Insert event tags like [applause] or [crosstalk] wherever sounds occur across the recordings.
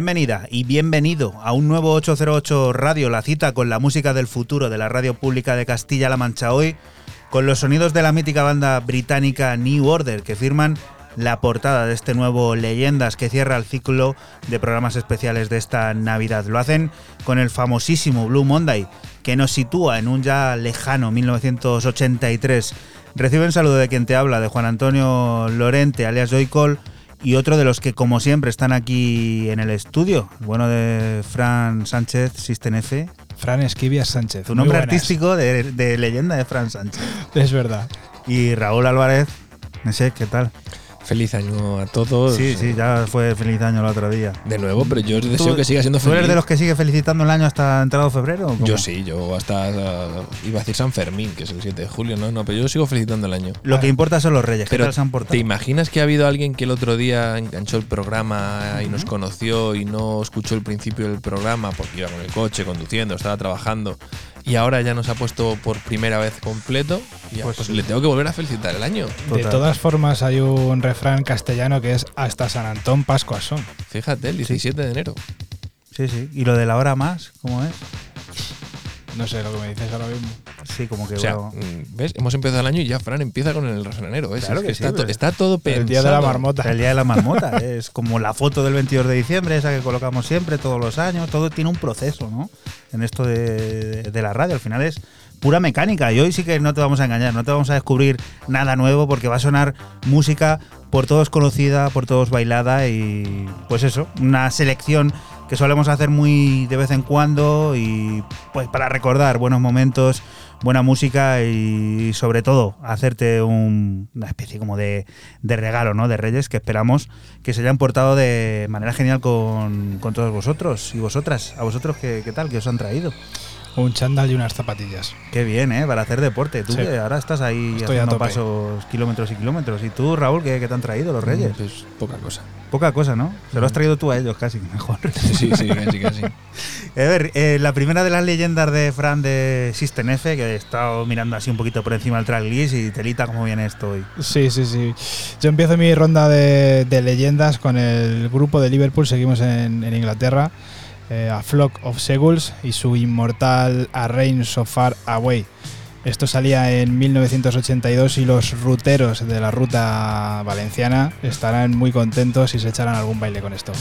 Bienvenida y bienvenido a un nuevo 808 Radio, la cita con la música del futuro de la radio pública de Castilla-La Mancha hoy, con los sonidos de la mítica banda británica New Order que firman la portada de este nuevo Leyendas que cierra el ciclo de programas especiales de esta Navidad. Lo hacen con el famosísimo Blue Monday, que nos sitúa en un ya lejano 1983. Recibe un saludo de quien te habla, de Juan Antonio Lorente, alias Joycol, y otro de los que, como siempre, están aquí en el estudio. Bueno, de Fran Sánchez, System F. Fran Esquivias Sánchez. Tu nombre artístico de, de leyenda de Fran Sánchez. Es verdad. Y Raúl Álvarez, no sé, ¿qué tal? Feliz año a todos. Sí, sí, ya fue feliz año el otro día. De nuevo, pero yo deseo ¿Tú- que siga siendo ¿Tú feliz. eres de los que sigue felicitando el año hasta entrado febrero? Yo sí, yo hasta uh, iba a decir San Fermín, que es el 7 de julio, no, no, pero yo sigo felicitando el año. Lo que importa son los reyes. ¿Qué Pero se han portado? ¿te imaginas que ha habido alguien que el otro día enganchó el programa y nos conoció y no escuchó el principio del programa porque iba con el coche, conduciendo, estaba trabajando y ahora ya nos ha puesto por primera vez completo? Y Pues pues le tengo que volver a felicitar el año. De todas formas, hay un refrán castellano que es hasta San Antón, Pascua son. Fíjate, el 17 de enero. Sí, sí. ¿Y lo de la hora más? ¿Cómo es? No sé lo que me dices ahora mismo. Sí, como que O sea, bueno, mm, ¿ves? Hemos empezado el año y ya Fran empieza con el refranero. ¿ves? Claro Es que está, sí, to- está todo pensado. El día de la marmota. el día de la marmota. es como la foto del 22 de diciembre, esa que colocamos siempre, todos los años. Todo tiene un proceso, ¿no? En esto de, de la radio. Al final es pura mecánica. Y hoy sí que no te vamos a engañar, no te vamos a descubrir nada nuevo porque va a sonar música por todos conocida, por todos bailada y pues eso, una selección que solemos hacer muy de vez en cuando y pues para recordar buenos momentos, buena música y sobre todo hacerte un- una especie como de, regalo, ¿no? De Reyes que esperamos que se hayan portado de manera genial con, con todos vosotros y vosotras. ¿A vosotros qué, qué tal? ¿Qué os han traído? Un chándal y unas zapatillas. Qué bien, ¿eh? Para hacer deporte. Tú Sí. que ahora estás ahí Estoy haciendo pasos kilómetros y kilómetros. ¿Y tú, Raúl, qué, qué te han traído los Reyes? Pues poca cosa. Poca cosa, ¿no? Se lo has traído tú a ellos casi, [laughs] mejor. Sí, sí, casi, casi. [laughs] A ver, eh, la primera de las leyendas de Fran de System F, que he estado mirando así un poquito por encima del tracklist y telita cómo viene esto hoy. Sí, sí, sí. Yo empiezo mi ronda de, de leyendas con el grupo de Liverpool. Seguimos en, en Inglaterra. Eh, a Flock of Seagulls y su inmortal A Rain So Far Away. Esto salía en 1982 y los ruteros de la ruta valenciana estarán muy contentos si se echarán algún baile con esto.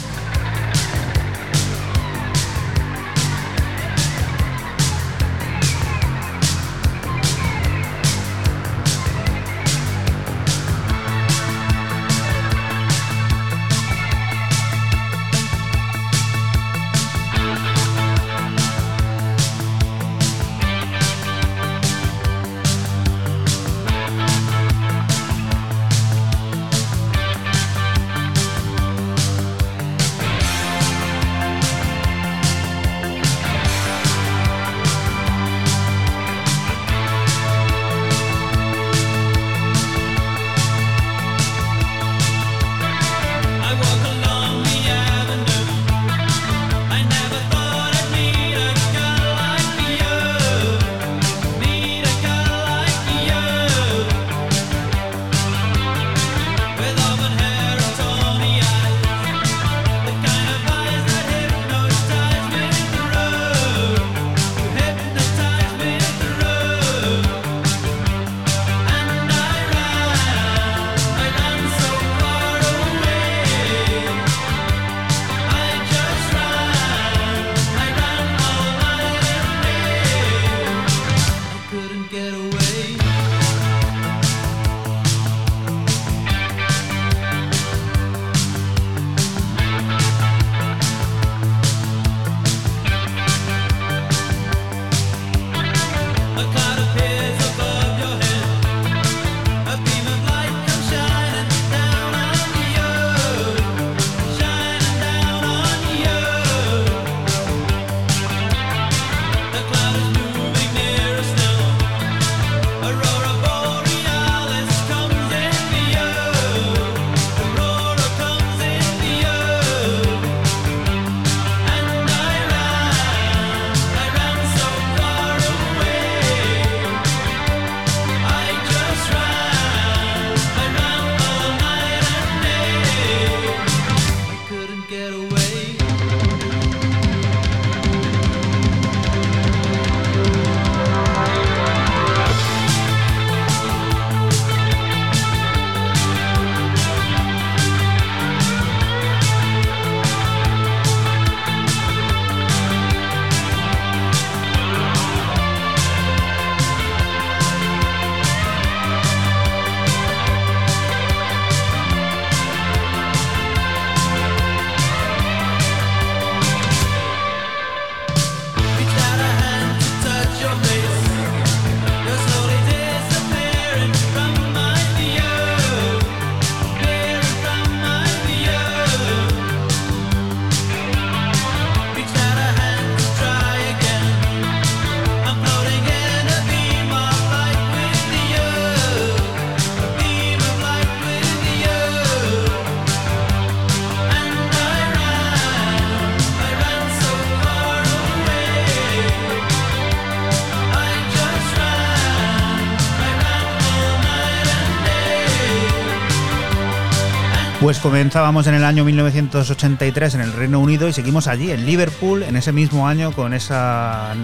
Pues comenzábamos en el año 1983 en el Reino Unido y seguimos allí, en Liverpool, en ese mismo año con esa,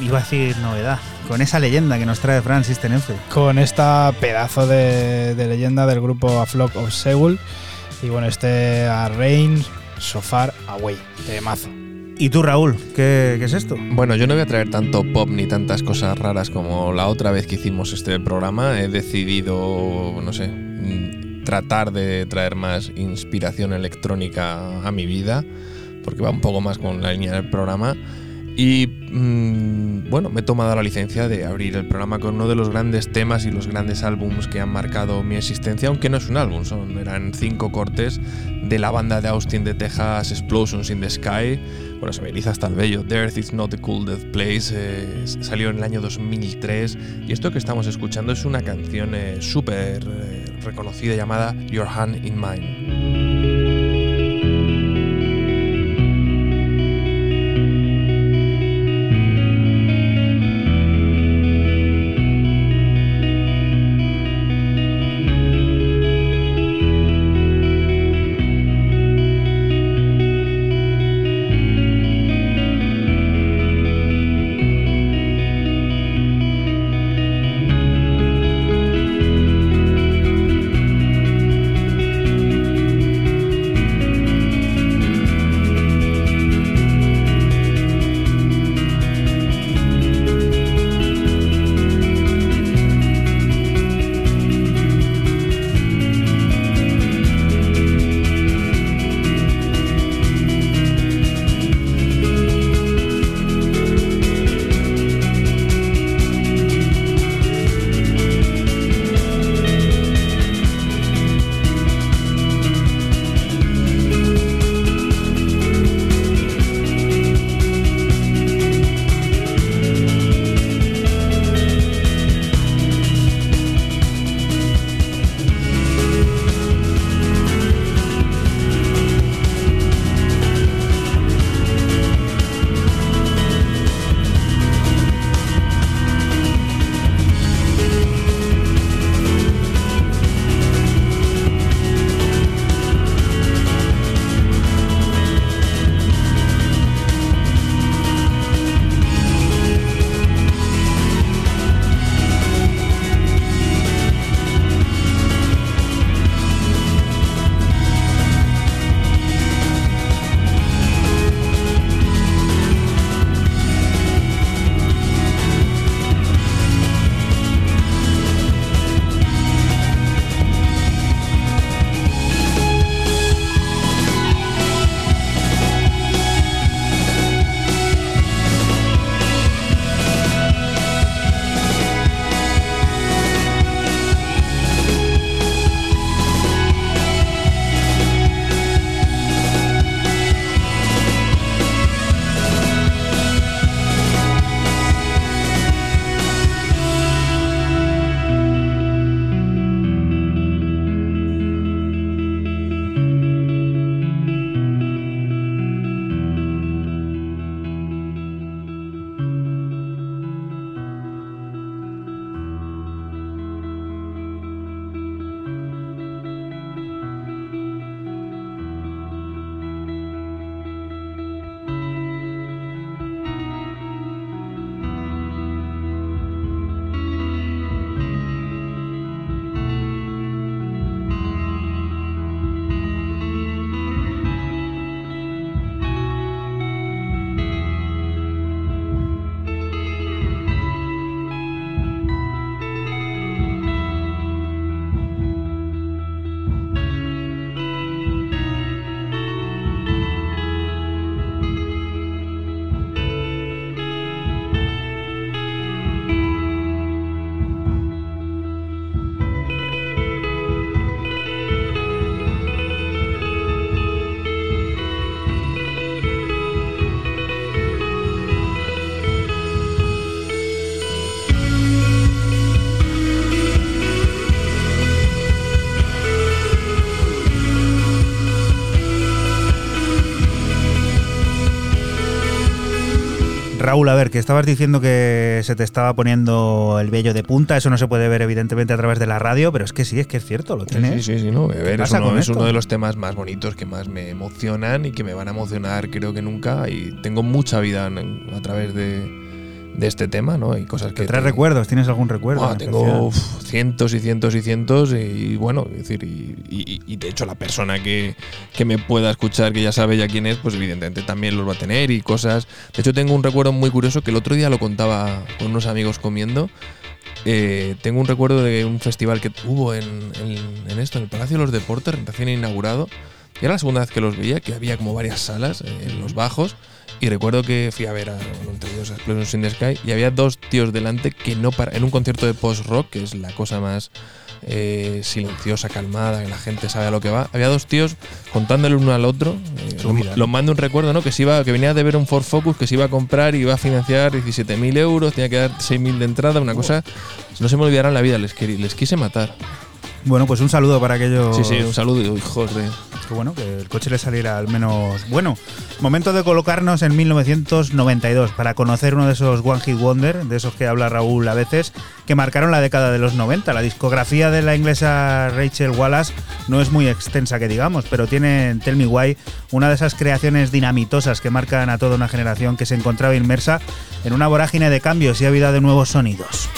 iba a decir novedad, con esa leyenda que nos trae Francis Tenefe. Con esta pedazo de, de leyenda del grupo A Flock of Seoul. Y bueno, este A Rain So Far Away, de mazo. ¿Y tú, Raúl, qué, qué es esto? Bueno, yo no voy a traer tanto pop ni tantas cosas raras como la otra vez que hicimos este programa. He decidido, no sé, tratar de traer más inspiración electrónica a mi vida, porque va un poco más con la línea del programa. Y mm, bueno, me he tomado la licencia de abrir el programa con uno de los grandes temas y los grandes álbums que han marcado mi existencia, aunque no es un álbum, son, eran cinco cortes de la banda de Austin de Texas, Explosions in the Sky. Bueno, se me eriza hasta el bello. The Earth is not a cool death place. eh, salió en el año 2003. Y esto que estamos escuchando es una canción eh, súper eh, reconocida llamada Your Hand in Mine. Raúl, a ver, que estabas diciendo que se te estaba poniendo el vello de punta, eso no se puede ver evidentemente a través de la radio, pero es que sí, es que es cierto, lo tienes. Sí, sí, sí, no. A ver, es, uno, es de los temas más bonitos que más me emocionan y que me van a emocionar creo que nunca. Y tengo mucha vida a través de, de este tema, ¿no? Hay cosas que. ¿Te traes te- recuerdos? ¿Tienes algún recuerdo? Tengo uf, cientos y cientos y cientos y, bueno, es decir, y, y- y de hecho la persona que, que me pueda escuchar, que ya sabe ya quién es, pues evidentemente también los va a tener y cosas. De hecho tengo un recuerdo muy curioso que el otro día lo contaba con unos amigos comiendo. Eh, tengo un recuerdo de un festival que hubo en, en- en esto, en el Palacio de los Deportes, recién inaugurado. Y era la segunda vez que los veía, que había como varias salas eh, en los bajos. Y recuerdo que fui a ver a, ellos a Explosions in the Sky y había dos tíos delante que no para, en un concierto de post-rock, que es la cosa más eh, silenciosa, calmada, que la gente sabe a lo que va. Había dos tíos contándole uno al otro. eh, Su lo, vida, lo ¿no? mando un recuerdo, ¿no? Que se iba, que venía de ver un Ford Focus que se iba a comprar y iba a financiar 17.000 euros, tenía que dar 6.000 de entrada, una cosa. No se me olvidará en la vida, les, les quise matar. Bueno, pues un saludo para aquellos. Sí, sí, un saludo, hijos de. Que bueno, que el coche le saliera al menos bueno. Momento de colocarnos en 1992 para conocer uno de esos One Hit Wonder, de esos que habla Raúl a veces, que marcaron la década de los 90. La discografía de la inglesa Rachel Wallace no es muy extensa que digamos, pero tiene en Tell Me Why una de esas creaciones dinamitosas que marcan a toda una generación que se encontraba inmersa en una vorágine de cambios y vida de nuevos sonidos.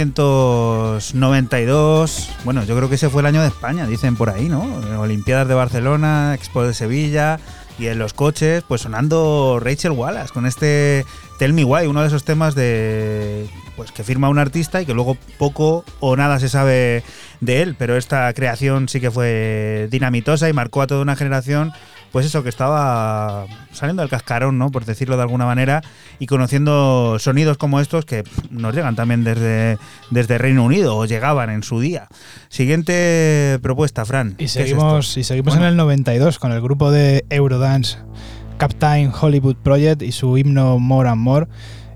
1992. Bueno, yo creo que ese fue el año de España, dicen por ahí, ¿no? Olimpiadas de Barcelona, Expo de Sevilla y en los coches, pues sonando Rachel Wallace con este Tell Me Why, uno de esos temas de pues que firma un artista y que luego poco o nada se sabe de él, pero esta creación sí que fue dinamitosa y marcó a toda una generación pues eso, que estaba saliendo del cascarón, ¿no? Por decirlo de alguna manera, y conociendo sonidos como estos que nos llegan también desde, desde Reino Unido, o llegaban en su día. Siguiente propuesta, Fran. ¿qué Y seguimos, y seguimos Bueno. en el 92 con el grupo de Eurodance Captain Hollywood Project y su himno More and More,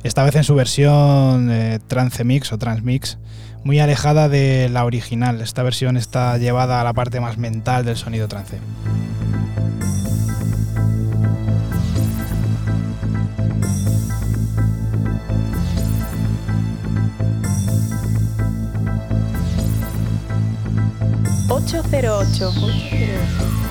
esta vez en su versión eh, trance mix o transmix, muy alejada de la original. Esta versión está llevada a la parte más mental del sonido trance. 808. 808.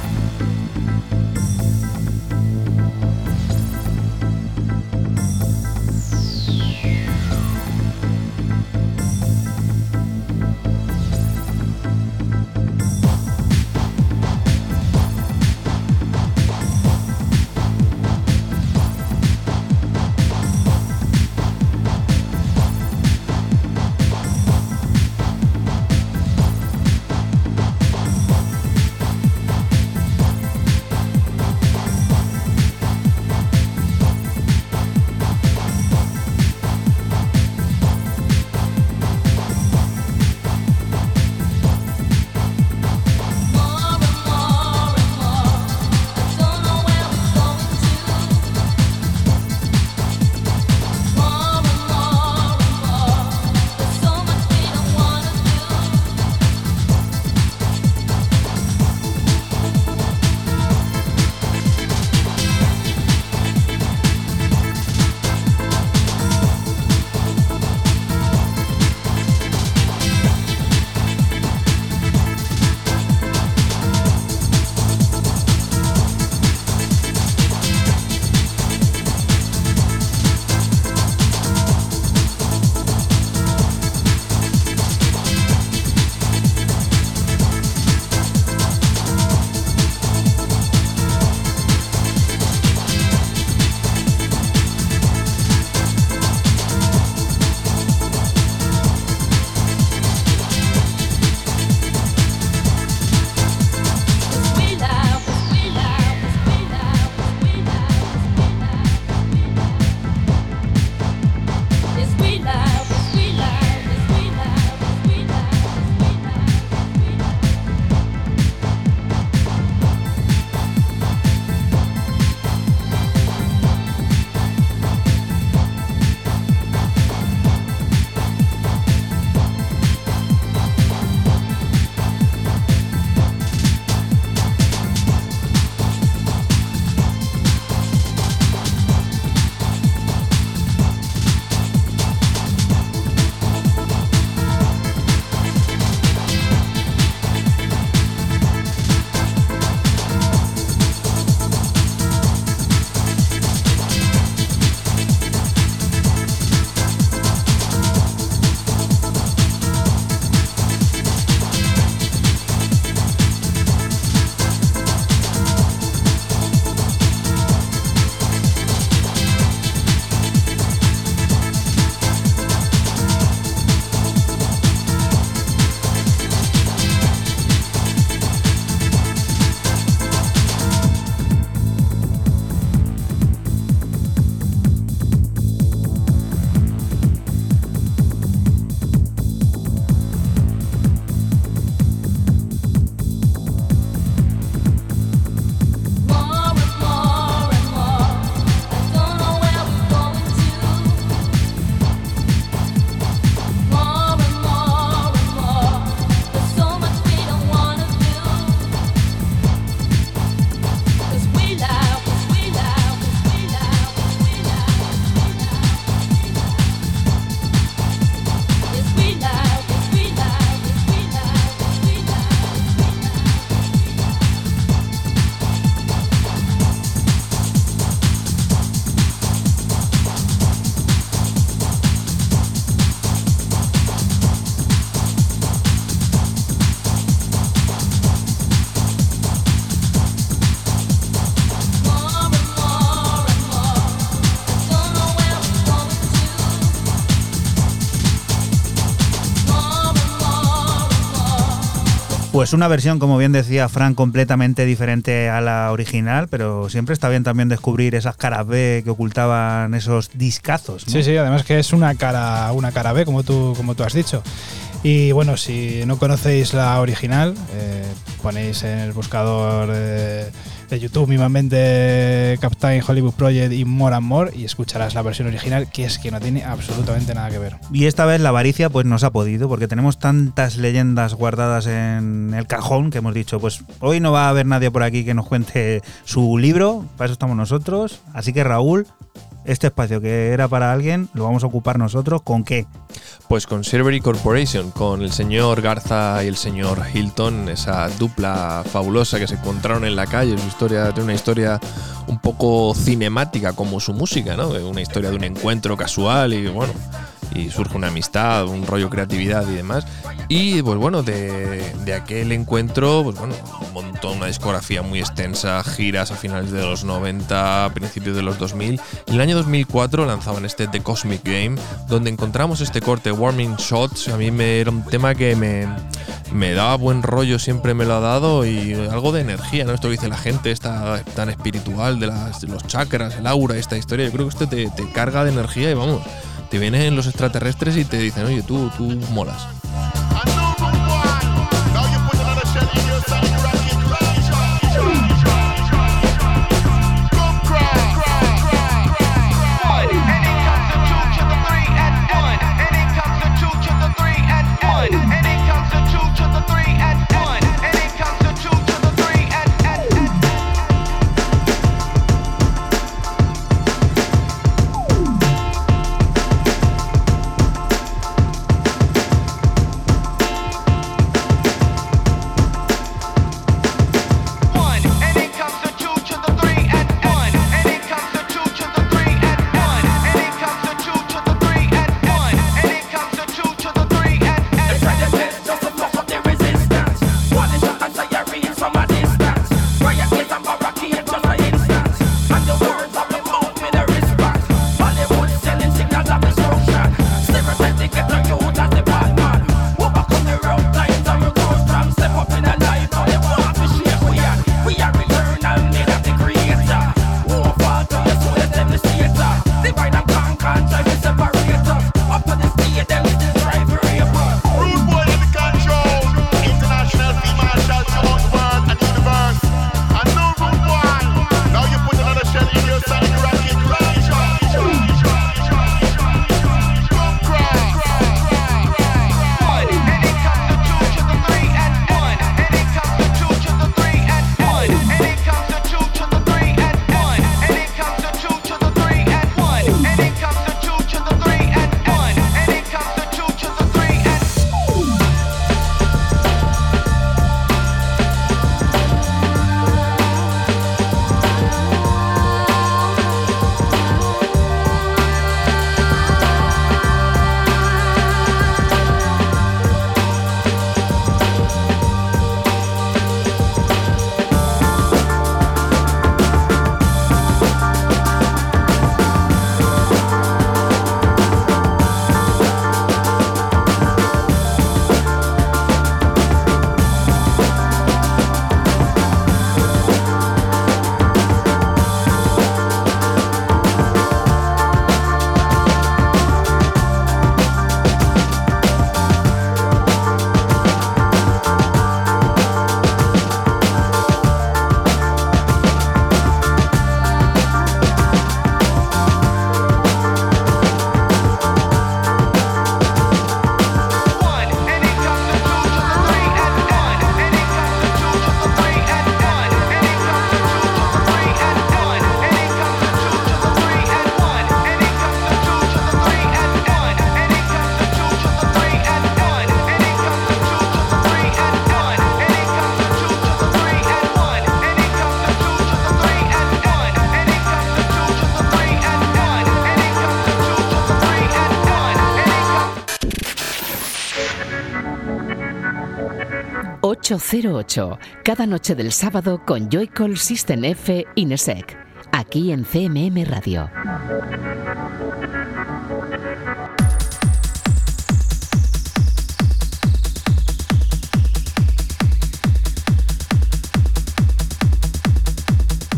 Pues una versión, como bien decía Frank, completamente diferente a la original, pero siempre está bien también descubrir esas caras B que ocultaban esos discazos. Sí, sí, además que es una cara, una cara B, como tú, como tú has dicho. Y bueno, si no conocéis la original, eh, ponéis en el buscador eh, de YouTube mismamente Captain Hollywood Project y More and More y escucharás la versión original, que es que no tiene absolutamente nada que ver. Y esta vez la avaricia pues nos ha podido, porque tenemos tantas leyendas guardadas en el cajón que hemos dicho, pues hoy no va a haber nadie por aquí que nos cuente su libro, para eso estamos nosotros. Así que Raúl, este espacio que era para alguien, lo vamos a ocupar nosotros. ¿Con qué? Pues con Silvery Corporation, con el señor Garza y el señor Hilton, esa dupla fabulosa que se encontraron en la calle. Su historia tiene una historia un poco cinemática como su música, ¿no? Una historia de un encuentro casual y bueno, y surge una amistad, un rollo creatividad y demás. Y pues bueno, de, de aquel encuentro, pues bueno, montó una discografía muy extensa, giras a finales de los 90, principios de los 2000. Y en el año 2004 lanzaban este The Cosmic Game, donde encontramos este corte Warming Shots. A mí me era un tema que me, me daba buen rollo, siempre me lo ha dado y algo de energía, ¿no? Esto que dice la gente, esta tan espiritual de, las, los chakras, el aura, esta historia. Yo creo que esto te, te carga de energía y vamos, te vienen los extraterrestres y te dicen, oye, tú, tú molas. 808, cada noche del sábado con Joycall System F Inesec, aquí en CMM Radio.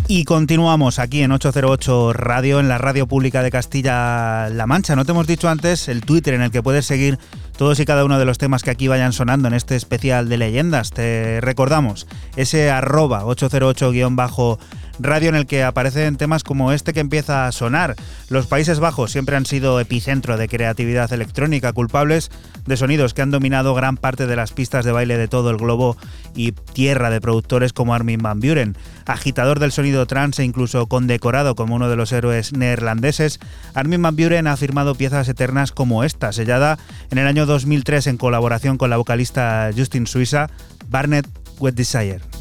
Y continuamos aquí en 808 Radio, en la radio pública de Castilla-La Mancha. No te hemos dicho antes el Twitter en el que puedes seguir todos y cada uno de los temas que aquí vayan sonando en este especial de leyendas. Te recordamos ese arroba 808- radio en el que aparecen temas como este que empieza a sonar. Los Países Bajos siempre han sido epicentro de creatividad electrónica, culpables de sonidos que han dominado gran parte de las pistas de baile de todo el globo y tierra de productores como Armin van Buren. Agitador del sonido trance e incluso condecorado como uno de los héroes neerlandeses, Armin van Buren ha firmado piezas eternas como esta, sellada en el año 2003 en colaboración con la vocalista Justin Suiza, Barnett Wet Desire.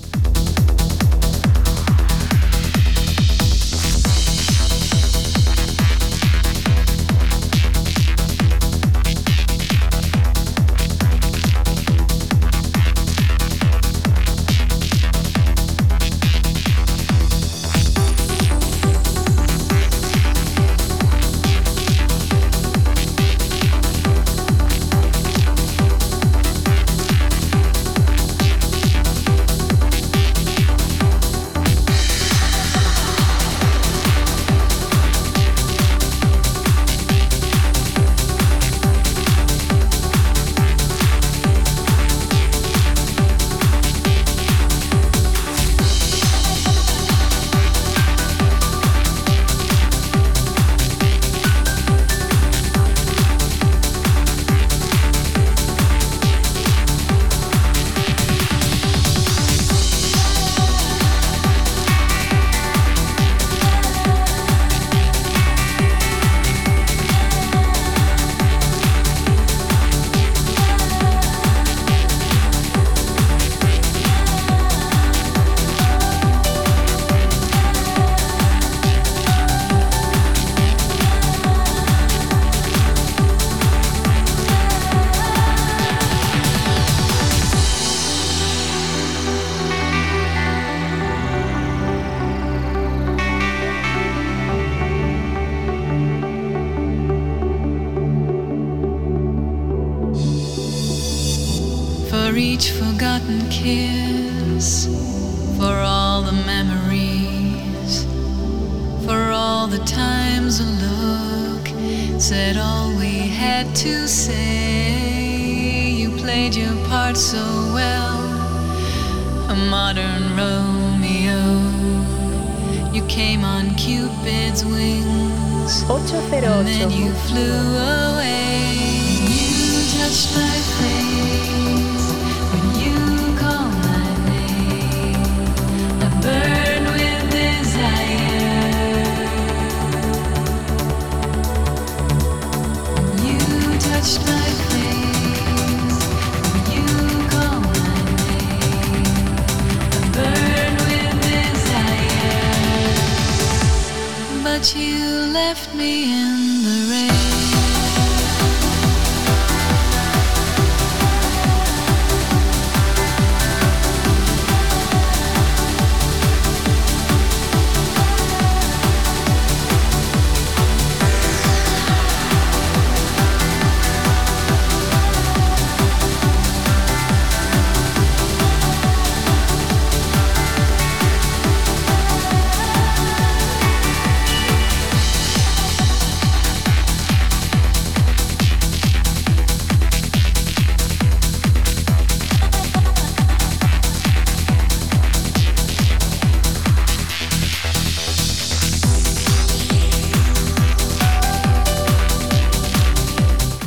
You left me in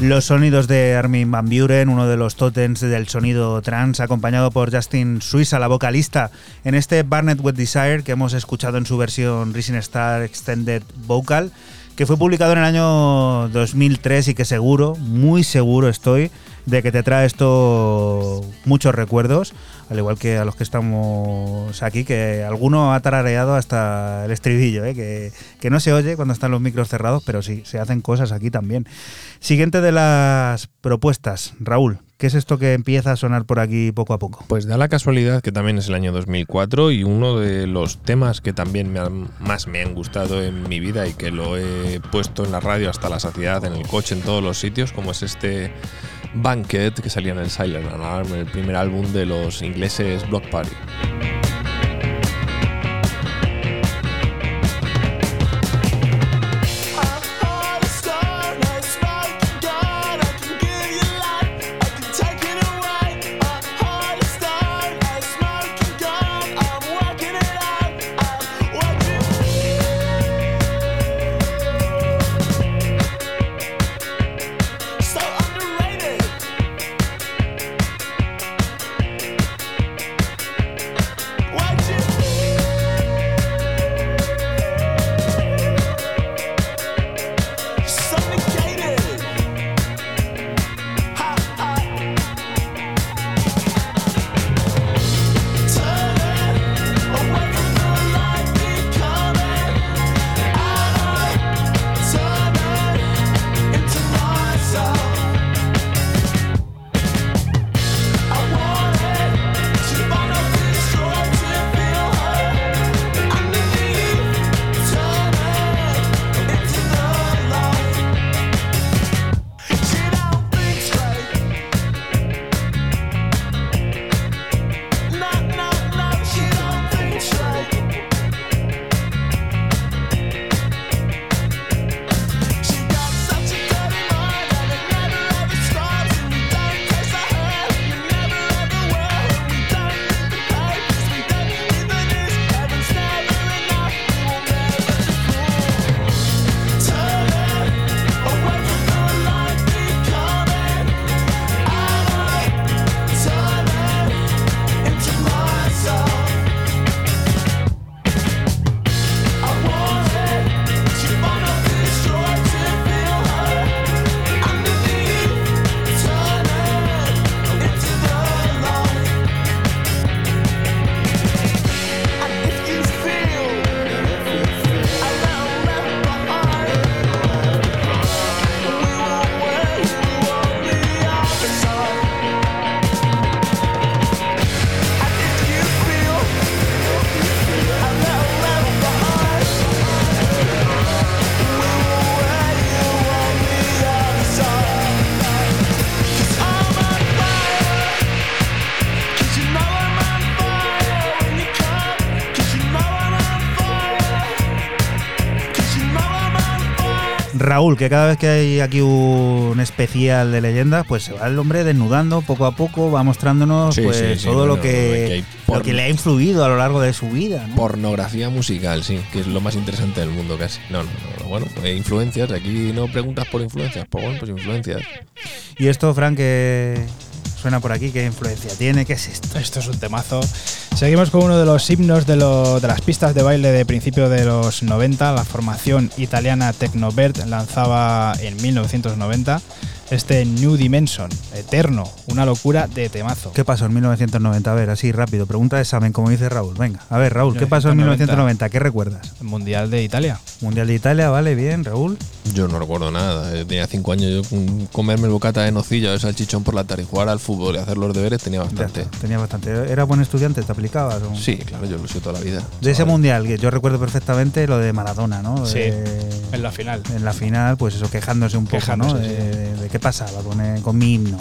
Los sonidos de Armin Van Buren, uno de los totems del sonido trans, acompañado por Justin Suiza, la vocalista, en este Barnett With Desire que hemos escuchado en su versión Rising Star Extended Vocal, que fue publicado en el año 2003 y que seguro, muy seguro estoy, de que te trae esto muchos recuerdos, al igual que a los que estamos aquí, que alguno ha tarareado hasta el estribillo, ¿eh? que, que no se oye cuando están los micros cerrados, pero sí, se hacen cosas aquí también. Siguiente de las propuestas, Raúl, ¿qué es esto que empieza a sonar por aquí poco a poco? Pues da la casualidad que también es el año 2004 y uno de los temas que también más me han gustado en mi vida y que lo he puesto en la radio hasta la saciedad, en el coche, en todos los sitios, como es este Banquet que salía en el Silent Alarm, el primer álbum de los ingleses Block Party. Raúl, que cada vez que hay aquí un especial de leyendas, pues se va el hombre desnudando poco a poco, va mostrándonos Sí, pues, sí, sí, todo lo, que, que lo que le ha influido a lo largo de su vida. ¿no? Pornografía musical, sí, que es lo más interesante del mundo casi. No, no, no. Bueno, pues influencias. Aquí no preguntas por influencias. Pues bueno, pues influencias. Y esto, Frank, que suena por aquí, ¿qué influencia tiene? ¿Qué es esto? Esto es un temazo. Seguimos con uno de los himnos de, lo- de las pistas de baile de principio de los 90. La formación italiana Tecnobert lanzaba en 1990 este New Dimension, Eterno, una locura de temazo. ¿Qué pasó en 1990? A ver, así rápido, pregunta de examen, como dice Raúl. Venga, a ver, Raúl, ¿qué pasó en 1990? 1990? ¿Qué recuerdas? Mundial de Italia. Mundial de Italia, vale, bien, Raúl. Yo no recuerdo nada. Eh, Tenía cinco años. Yo comerme el bocata de nocilla o de salchichón por la tarde y jugar al fútbol y hacer los deberes tenía bastante. está, tenía bastante. ¿Era buen estudiante? ¿Te aplicabas? o? Sí, claro, yo lo sido toda la vida. De ese mundial, que yo recuerdo perfectamente lo de Maradona, ¿no? Sí, De- en la final. en la final, pues eso, quejándose un poco, ¿no? De, de pasaba con, el- con mi himno.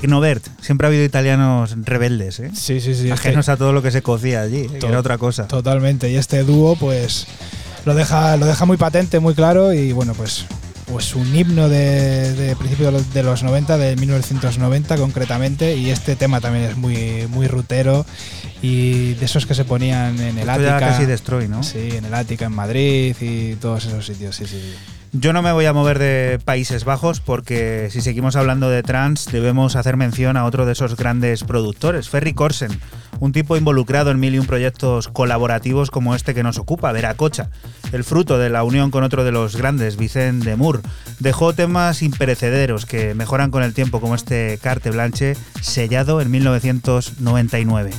Tecnovert, siempre ha habido italianos rebeldes, ¿eh? Sí, sí, sí. Ajenos a todo lo que se cocía allí, era otra cosa. Totalmente. Y este dúo, pues, lo deja, lo deja muy patente, muy claro. Y bueno, pues pues un himno de, de principios de los, de los 90, de 1990 concretamente, y este tema también es muy, muy rutero y de esos que se ponían en el Esto Ática. casi Destroy, ¿no? Sí, en el Ática, en Madrid y todos esos sitios, sí, sí. Yo no me voy a mover de Países Bajos porque si seguimos hablando de trans debemos hacer mención a otro de esos grandes productores, Ferry Corsen, un tipo involucrado en mil y un proyectos colaborativos como este que nos ocupa, Veracocha, el fruto de la unión con otro de los grandes, Vicent de Moore. Dejó temas imperecederos que mejoran con el tiempo como este Carte Blanche sellado en 1999.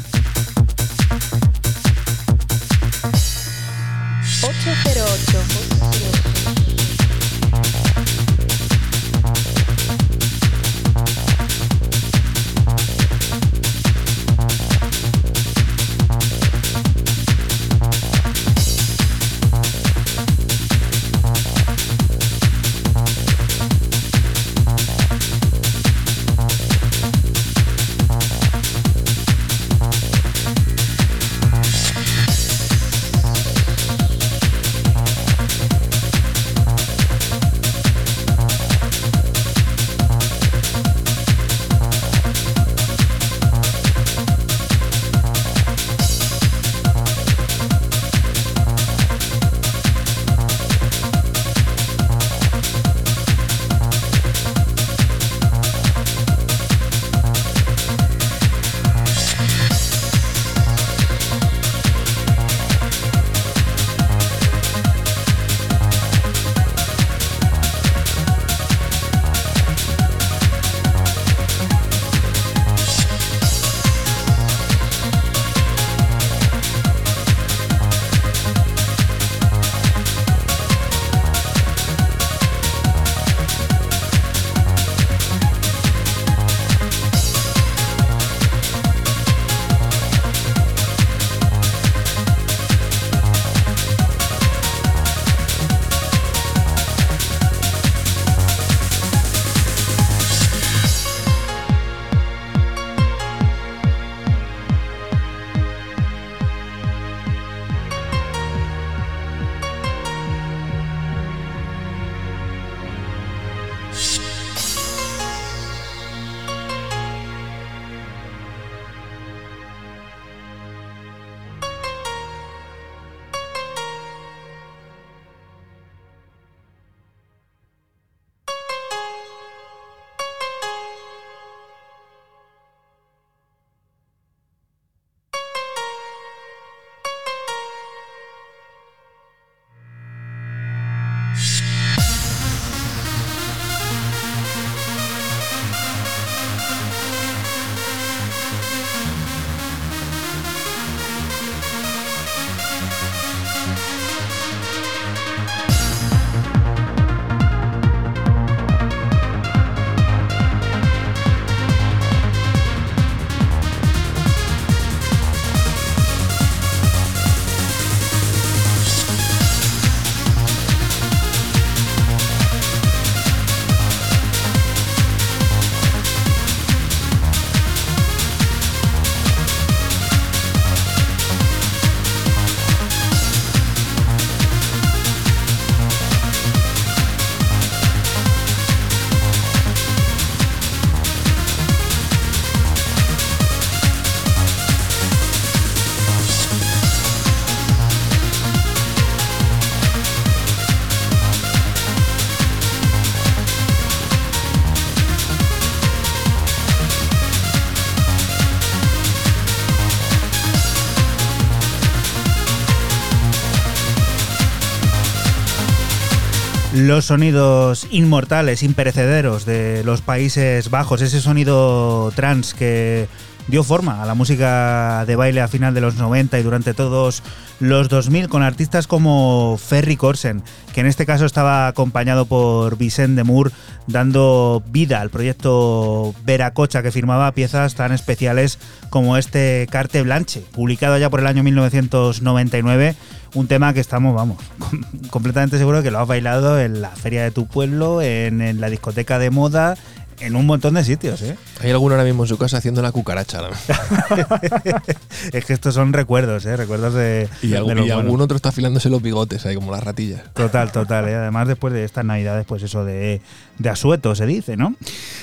Los sonidos inmortales, imperecederos de los Países Bajos, ese sonido trans que dio forma a la música de baile a final de los 90 y durante todos los 2000 con artistas como Ferry Corsen, que en este caso estaba acompañado por Vicent de Moore, dando vida al proyecto Veracocha, que firmaba piezas tan especiales como este Carte Blanche, publicado ya por el año 1999 un tema que estamos, vamos, com- [laughs] completamente seguro que lo has bailado en la feria de tu pueblo, en, en la discoteca de moda, en un montón de sitios, ¿eh? Hay alguno ahora mismo en su casa haciendo la cucaracha. [laughs] es que estos son recuerdos, ¿eh? Recuerdos de. Y, algún, y algún otro está afilándose los bigotes ahí como las ratillas. Total, total. ¿eh? Además, después de estas navidades, pues eso de, de asueto se dice, ¿no?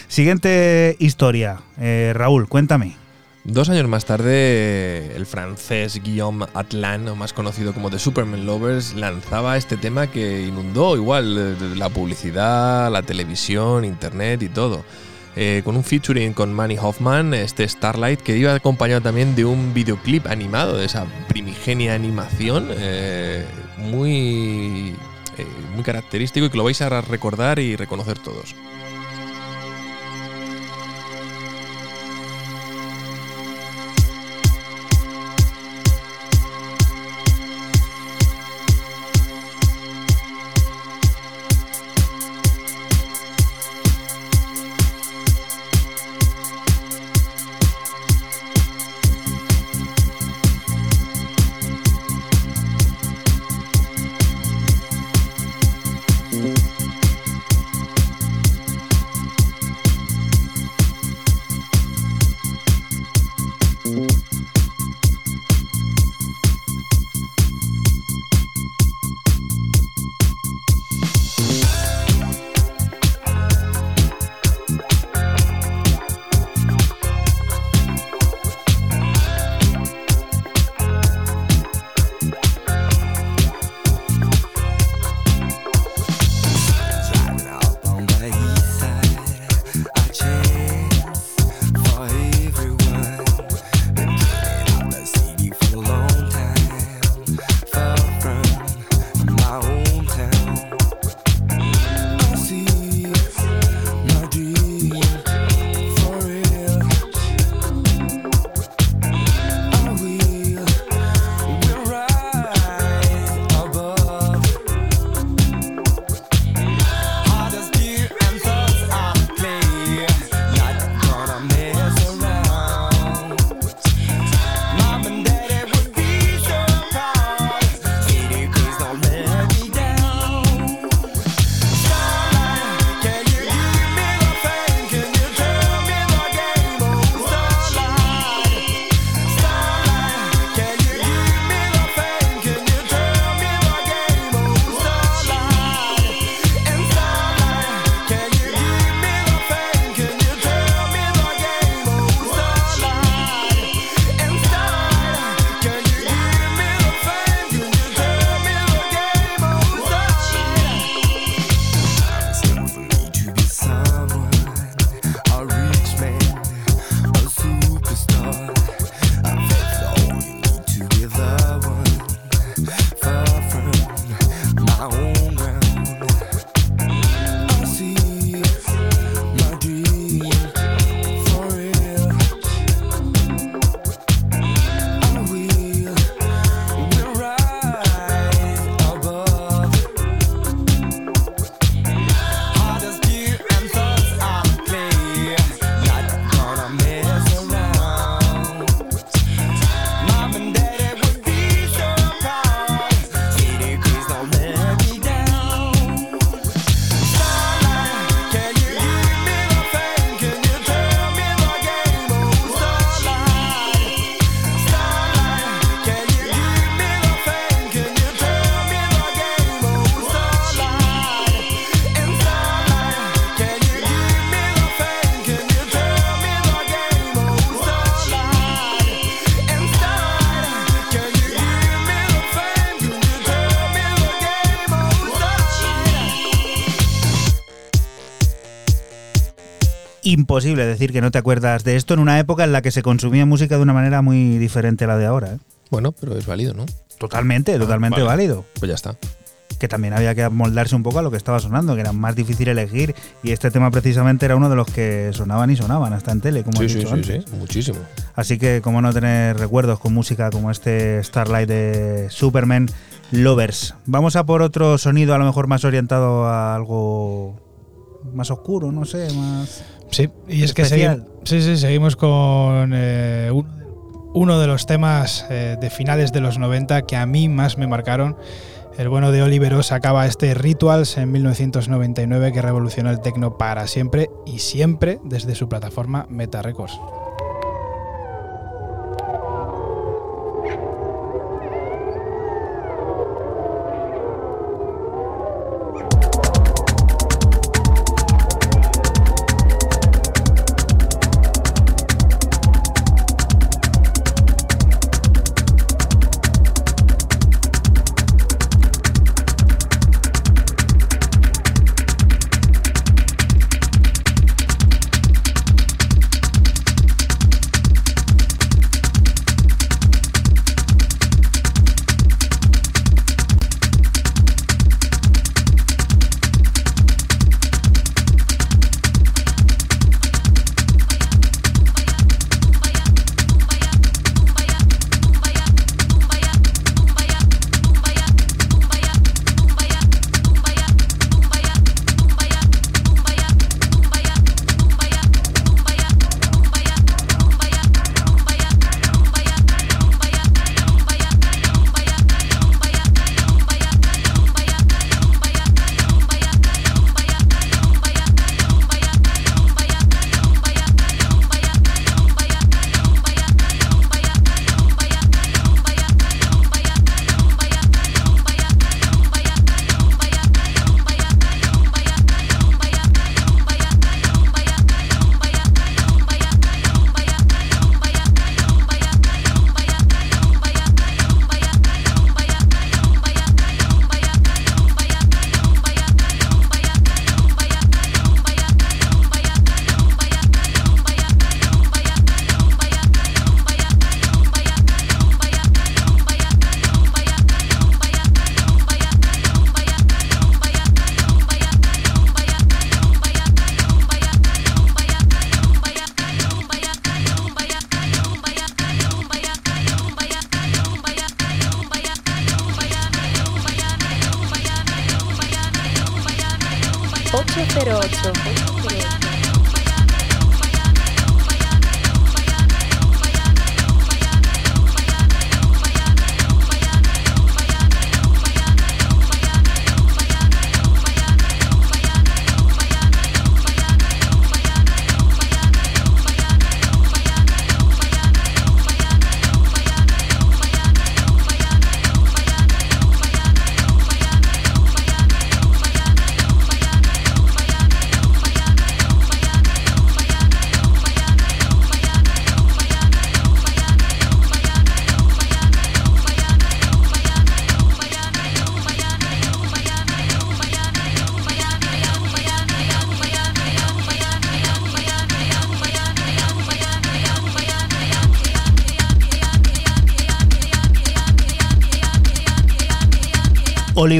Siguiente historia. Eh, Raúl, cuéntame. Dos años más tarde, el francés Guillaume Atlan, más conocido como The Superman Lovers, lanzaba este tema que inundó igual eh, la publicidad, la televisión, internet y todo. Eh, con un featuring con Manny Hoffman, este Starlight, que iba acompañado también de un videoclip animado, de esa primigenia animación, eh, muy, muy característico y que lo vais a recordar y reconocer todos. Imposible decir que no te acuerdas de esto en una época en la que se consumía música de una manera muy diferente a la de ahora. ¿eh? Bueno, pero es válido, ¿no? Totalmente, totalmente vale. válido. Pues ya está. Que también había que moldarse un poco a lo que estaba sonando, que era más difícil elegir. Y este tema precisamente era uno de los que sonaban y sonaban hasta en tele, como Sí, has sí, dicho sí, antes. sí, muchísimo. Así que, como no tener recuerdos con música como este Starlight de Superman Lovers. Vamos a por otro sonido, a lo mejor más orientado a algo más oscuro, no sé, más. Sí, y es que Especial. seguimos, sí, sí, seguimos con eh, uno, de, uno de los temas eh, de finales de los 90 que a mí más me marcaron El bueno de Olivero sacaba este Rituals en 1999 que revolucionó el techno para siempre y siempre desde su plataforma Meta Records.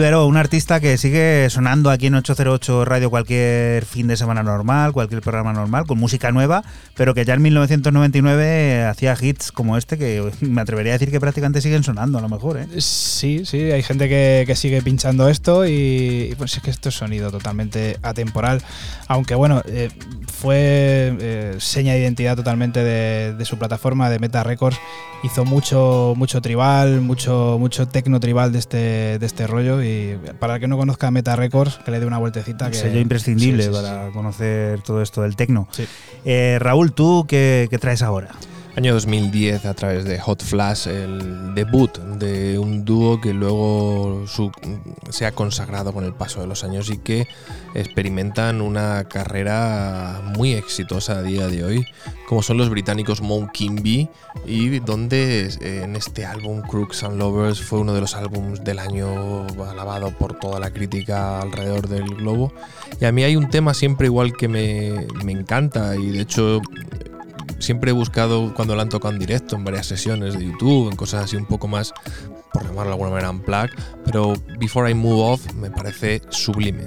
Olivero, un artista que sigue sonando aquí en 808 Radio cualquier fin de semana normal, cualquier programa normal, con música nueva, pero que ya en 1999 hacía hits como este que [laughs] me atrevería a decir que prácticamente siguen sonando a lo mejor. ¿eh? Sí, sí, hay gente que, sigue pinchando esto y, y, pues es que esto es sonido totalmente atemporal, aunque bueno, eh, fue eh, seña de identidad totalmente de, de, su plataforma de Meta Records, hizo mucho, mucho tribal, mucho, mucho tecno tribal de este, de este rollo y para el que no conozca Meta Records, que le dé una vueltecita. Que, sello imprescindible sí, sí, para sí. conocer todo esto del tecno. Eh, Raúl, ¿tú qué, qué traes ahora? Año 2010 a través de Hot Flash, el debut de un dúo que luego su- se ha consagrado con el paso de los años y que experimentan una carrera muy exitosa a día de hoy, como son los británicos Mount Kimby y donde eh, en este álbum Crooks and Lovers fue uno de los álbumes del año alabado por toda la crítica alrededor del globo. Y a mí hay un tema siempre igual que me, me encanta y de hecho siempre he buscado cuando la han tocado en directo, en varias sesiones de YouTube, en cosas así un poco más, por llamarlo de alguna manera, en plug, pero Before I Move Off me parece sublime.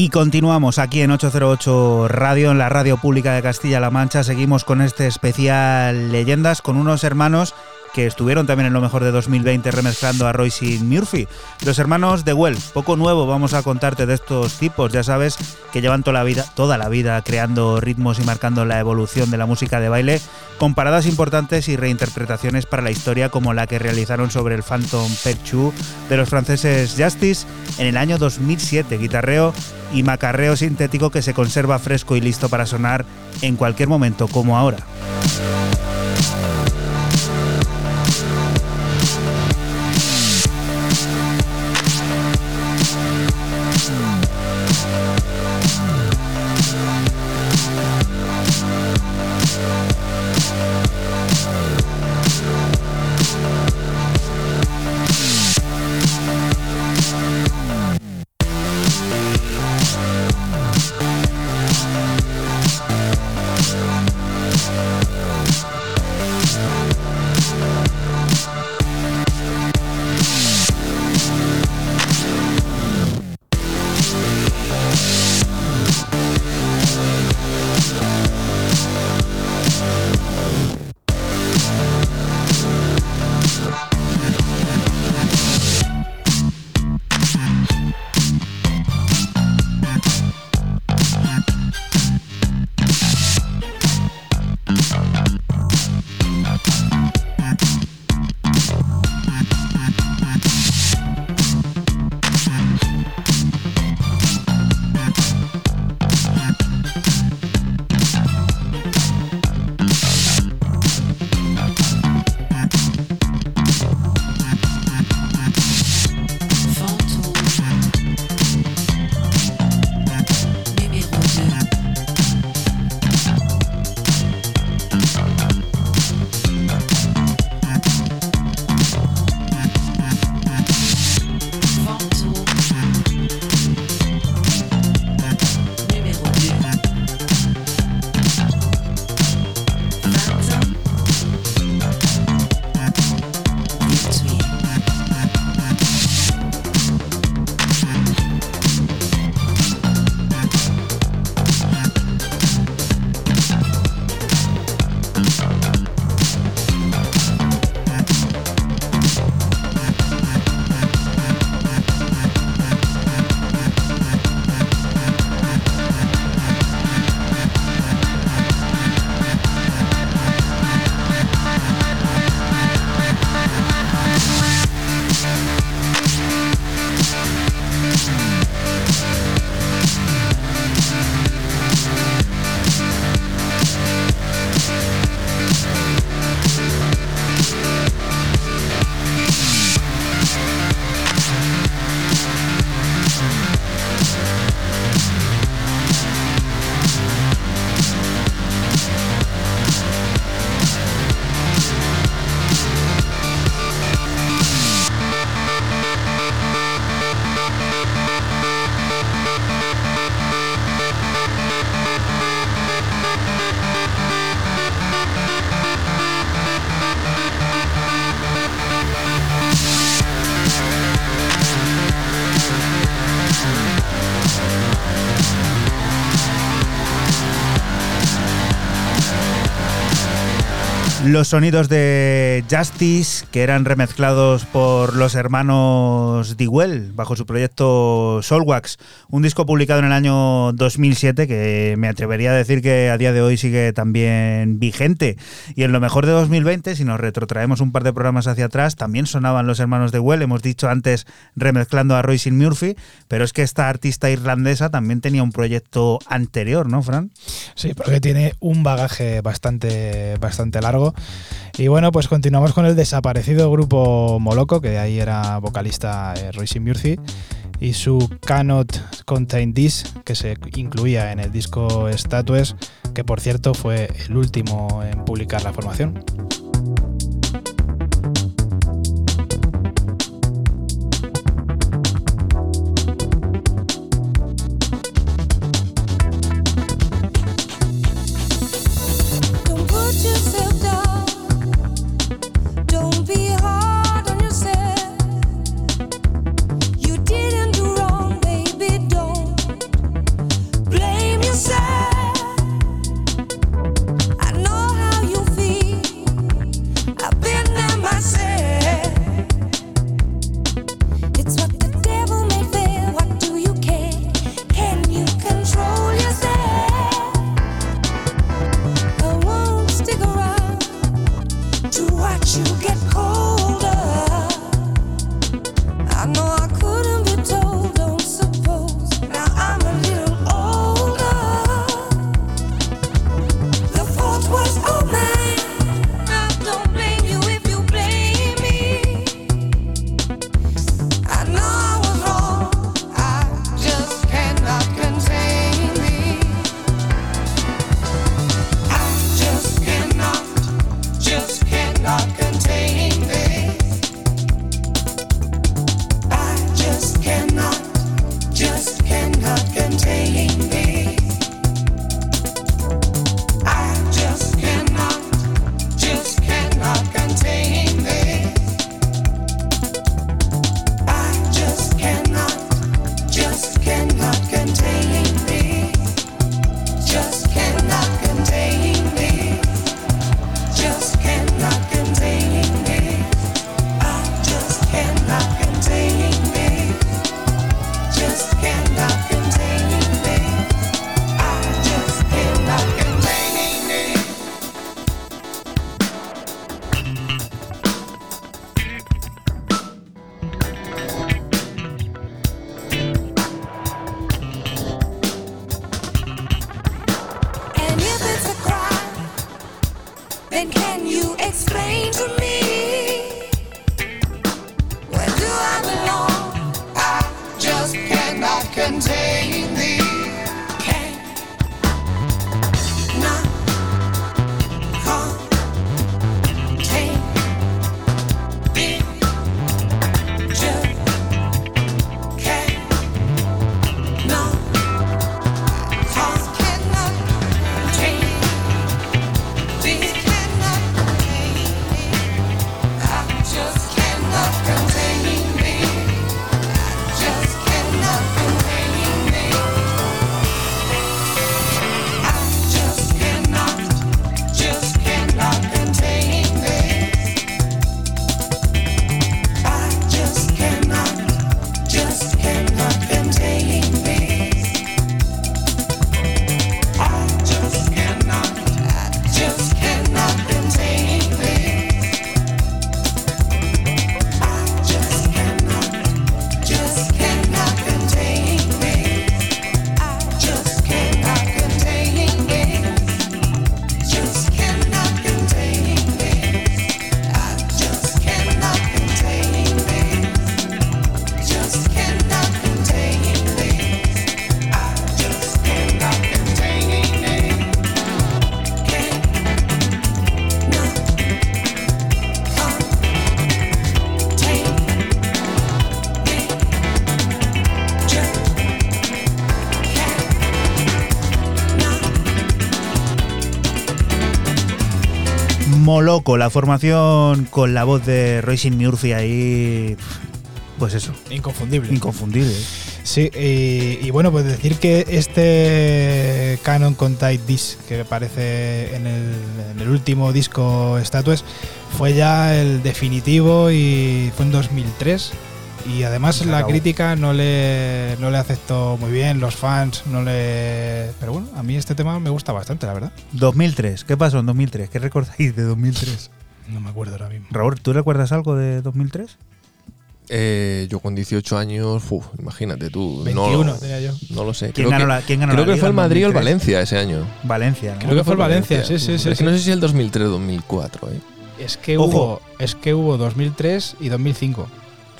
Y continuamos aquí en 808 Radio, en la radio pública de Castilla-La Mancha. Seguimos con este especial Leyendas con unos hermanos que estuvieron también en lo mejor de 2020 remezclando a Royce y Murphy. Los hermanos de Well, poco nuevo vamos a contarte de estos tipos, ya sabes que llevan toda la vida, toda la vida creando ritmos y marcando la evolución de la música de baile con paradas importantes y reinterpretaciones para la historia como la que realizaron sobre el Phantom Perchu de los franceses Justice en el año 2007, guitarreo y macarreo sintético que se conserva fresco y listo para sonar en cualquier momento como ahora. Los sonidos de Justice, que eran remezclados por los hermanos Dewell bajo su proyecto Soulwax, un disco publicado en el año 2007 que me atrevería a decir que a día de hoy sigue también vigente. Y en lo mejor de 2020, si nos retrotraemos un par de programas hacia atrás, también sonaban los hermanos Dewell, hemos dicho antes remezclando a Royce Murphy, pero es que esta artista irlandesa también tenía un proyecto anterior, ¿no, Fran? Sí, porque tiene un bagaje bastante, bastante largo. Y bueno, pues continuamos con el desaparecido grupo Moloco, que de ahí era vocalista eh, Royce Murphy. y su Cannot Contain This, que se incluía en el disco Statues, que por cierto fue el último en publicar la formación. La formación con la voz de Roisin Murphy ahí. Pues eso, Inconfundible. inconfundible. Sí, y, y bueno, pues decir que este Canon Contact Disc que aparece en el, en el último disco Statues fue ya el definitivo y fue en 2003. Y además la crítica no le, no le aceptó muy bien, los fans no le... A mí este tema me gusta bastante, la verdad. 2003, ¿qué pasó en 2003? ¿Qué recordáis de 2003? No me acuerdo ahora mismo. Raúl, ¿tú recuerdas algo de 2003? Eh, yo con 18 años, uf, imagínate tú. 21 no, tenía yo. no lo sé. ¿Quién Creo ganó que, la- quién ganó creo la que fue el Madrid o el 2003? Valencia ese año. Valencia, ¿no? Creo que fue el Valencia, sí, sí, sí, Es que no sé si el 2003 o 2004, ¿eh? Es que, Ojo. hubo, es que hubo 2003 y 2005.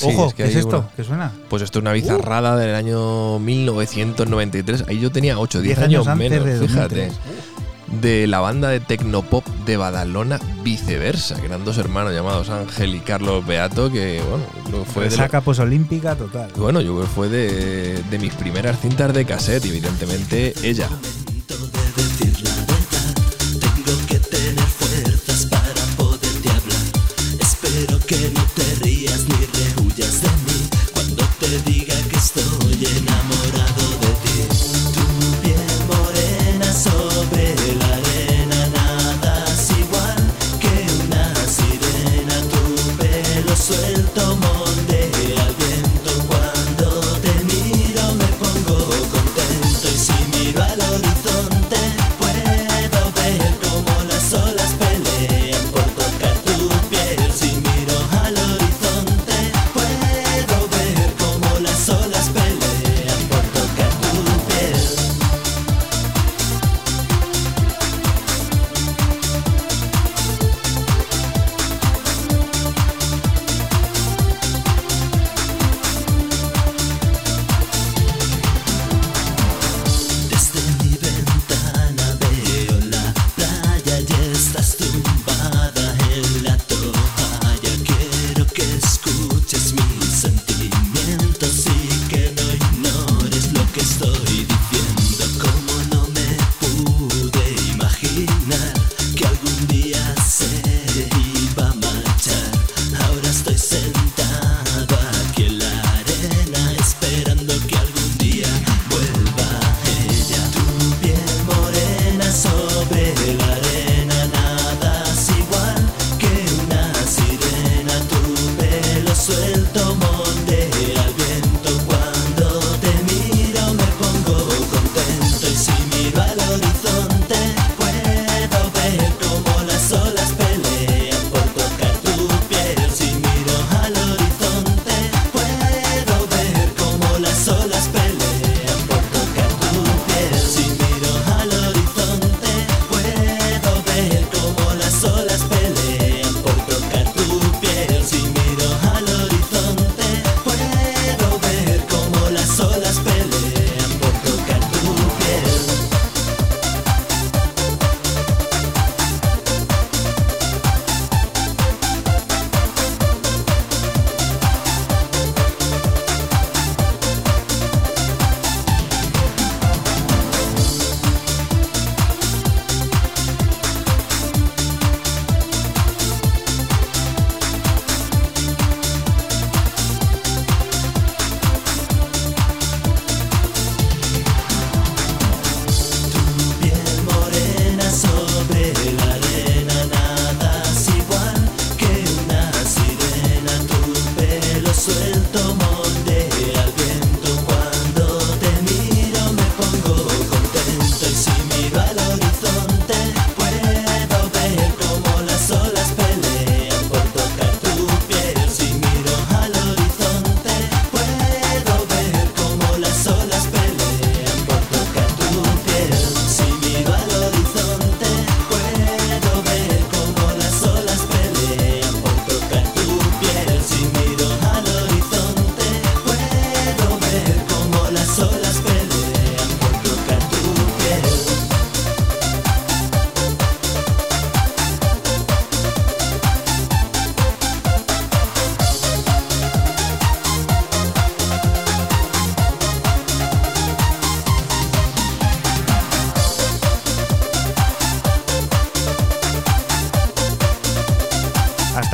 Ojo, es ¿qué es esto? ¿Qué suena? Pues esto es una bizarrada uh. del año 1993. Ahí yo tenía 8, 10, años, menos, de fíjate. Uh. De la banda de tecnopop de Badalona, viceversa, que eran dos hermanos llamados Ángel y Carlos Beato, que bueno, fue. Esa de posolímpica total. Bueno, yo creo que fue de, de mis primeras cintas de cassette, evidentemente ella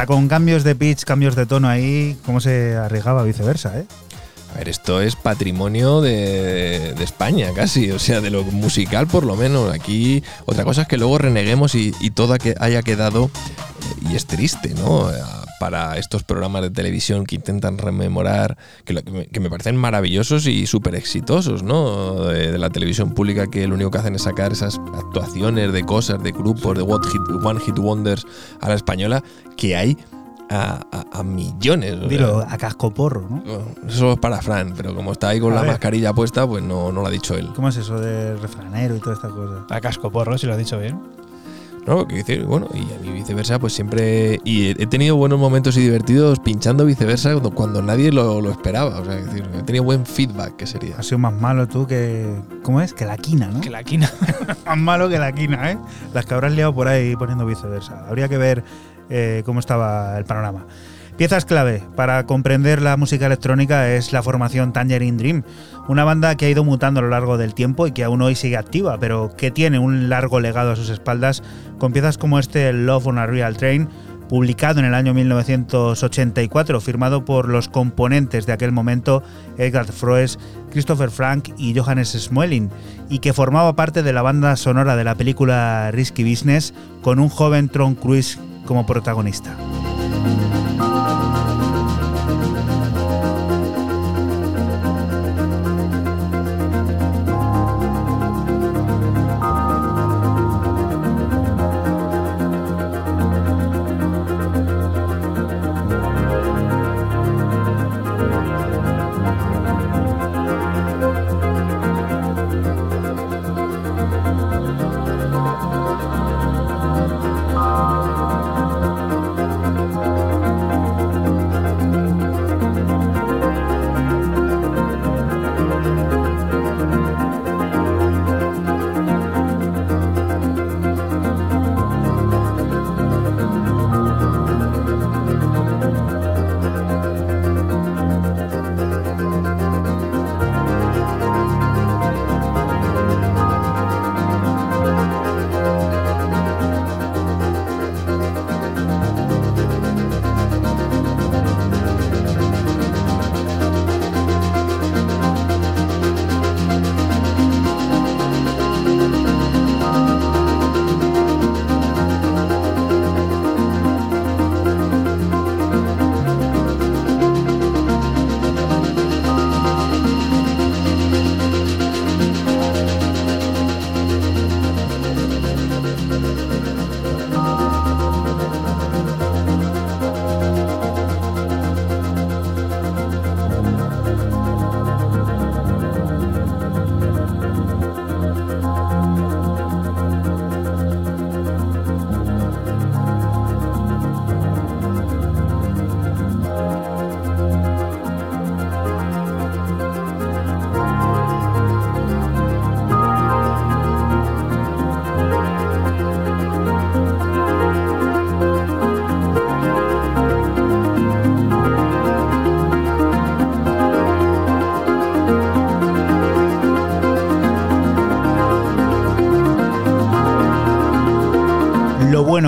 con cambios de pitch, cambios de tono ahí, cómo se arriesgaba viceversa, ¿eh? A ver, esto es patrimonio de, España casi, o sea, de lo musical por lo menos. Aquí otra cosa es que luego reneguemos y, y todo haya quedado, eh, y es triste, ¿no? Eh, para estos programas de televisión que intentan rememorar, que, lo que me parecen maravillosos y súper exitosos, ¿no? De, la televisión pública que lo único que hacen es sacar esas actuaciones de cosas, de grupos, de What Hit, One Hit Wonders a la española, que hay a, a, millones. Dilo, a cascoporro, ¿no? Eso es para Fran, pero como está ahí con la mascarilla puesta, pues no, no lo ha dicho él. ¿Cómo es eso de refranero y toda esta cosa? A casco porro, si lo has dicho bien. No, quiero decir, bueno, y a mí viceversa, pues siempre. Y he tenido buenos momentos y divertidos pinchando viceversa cuando, nadie lo, esperaba. O sea, decir, he tenido buen feedback, que sería. Ha sido más malo tú que. ¿Cómo es? Que la quina, ¿no? Que la quina. [laughs] más malo que la quina, ¿eh? Las que habrás liado por ahí poniendo viceversa. Habría que ver eh, cómo estaba el panorama. Piezas clave para comprender la música electrónica es la formación Tangerine Dream, una banda que ha ido mutando a lo largo del tiempo y que aún hoy sigue activa, pero que tiene un largo legado a sus espaldas con piezas como este Love on a Real Train, publicado en el año 1984, firmado por los componentes de aquel momento Edgar Froese, Christopher Frank y Johannes Smuelin, y que formaba parte de la banda sonora de la película Risky Business con un joven Tom Cruise como protagonista.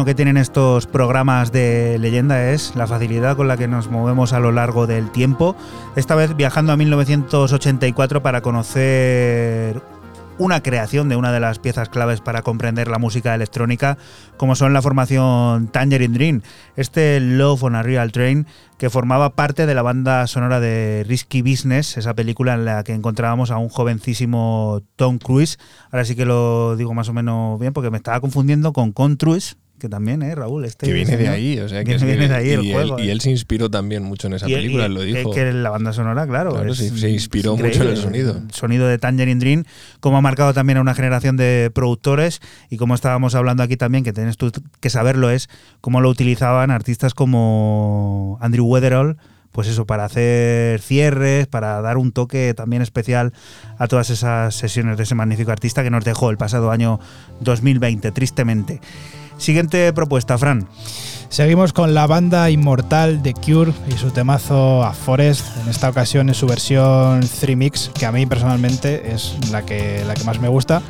Que tienen estos programas de leyenda es la facilidad con la que nos movemos a lo largo del tiempo. Esta vez viajando a 1984 para conocer una creación de una de las piezas claves para comprender la música electrónica, como son la formación Tangerine Dream, este Love on a Real Train que formaba parte de la banda sonora de Risky Business, esa película en la que encontrábamos a un jovencísimo Tom Cruise. Ahora sí que lo digo más o menos bien porque me estaba confundiendo con Con Cruise, que también, ¿eh, Raúl? Este que viene de ahí, o sea, que viene, de ahí el y, juego. él, y ¿eh? él se inspiró también mucho en esa Y- película, y- él lo dijo. Que la banda sonora, claro. Claro, es- sí, se inspiró mucho en el sonido. El sonido de Tangerine Dream, como ha marcado también a una generación de productores y como estábamos hablando aquí también, que tienes tú que saberlo, es cómo lo utilizaban artistas como Andrew Weatherall, pues eso, para hacer cierres, para dar un toque también especial a todas esas sesiones de ese magnífico artista que nos dejó el pasado año 2020, tristemente. Siguiente propuesta, Fran. Seguimos con la banda inmortal de Cure y su temazo A Forest, en esta ocasión en su versión 3 que a mí personalmente es la que, la que más me gusta.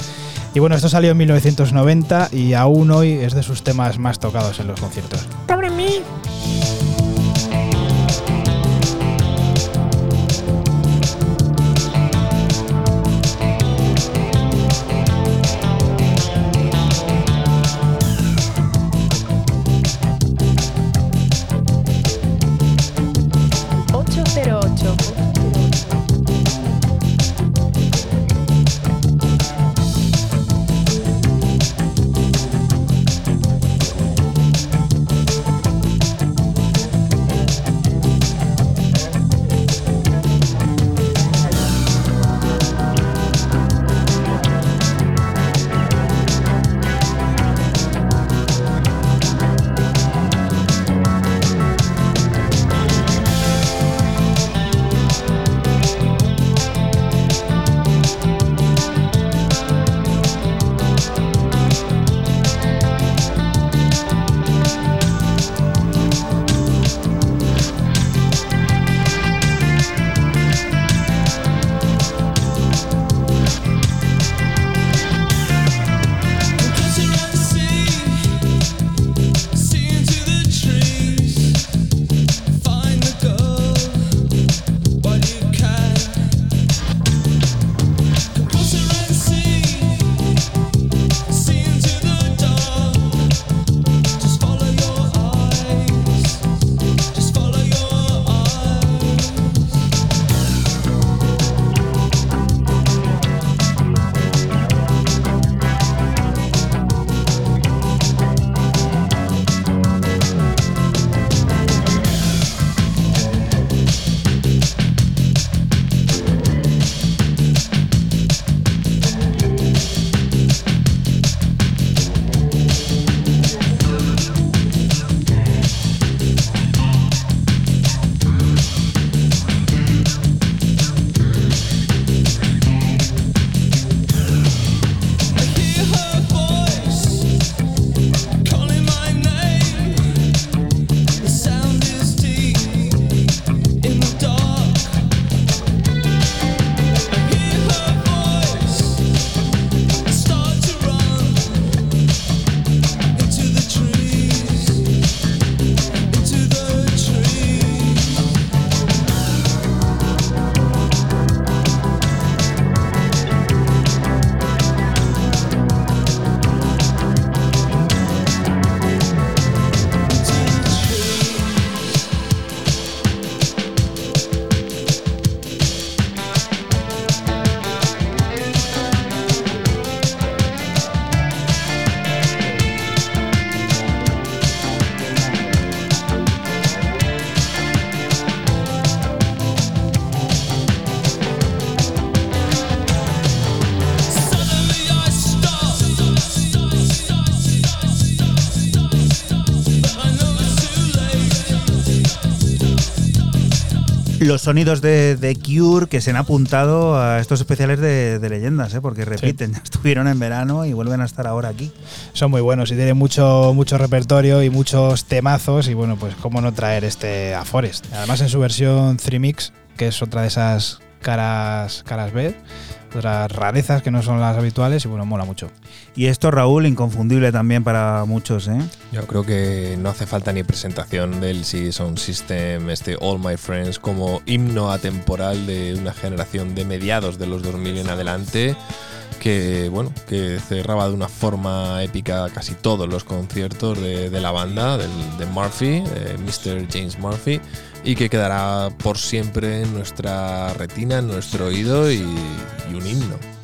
Y bueno, esto salió en 1990 y aún hoy es de sus temas más tocados en los conciertos. Los sonidos de, de Cure que se han apuntado a estos especiales de, de leyendas, ¿eh? porque repiten, [laughs] ya estuvieron en verano y vuelven a estar ahora aquí. Son muy buenos y tienen mucho, mucho repertorio y muchos temazos. Y bueno, pues cómo no traer este a Forest. Además en su versión 3Mix, que es otra de esas caras, caras B, otras rarezas que no son las habituales y bueno, mola mucho. Y esto, Raúl, inconfundible también para muchos, ¿eh? Yo creo que no hace falta ni presentación del CD Sound System, este All My Friends, como himno atemporal de una generación de mediados de los 2000 en adelante, que bueno, que cerraba de una forma épica casi todos los conciertos de, la banda, de Murphy, Mr. James Murphy, y que quedará por siempre en nuestra retina, en nuestro oído y un himno.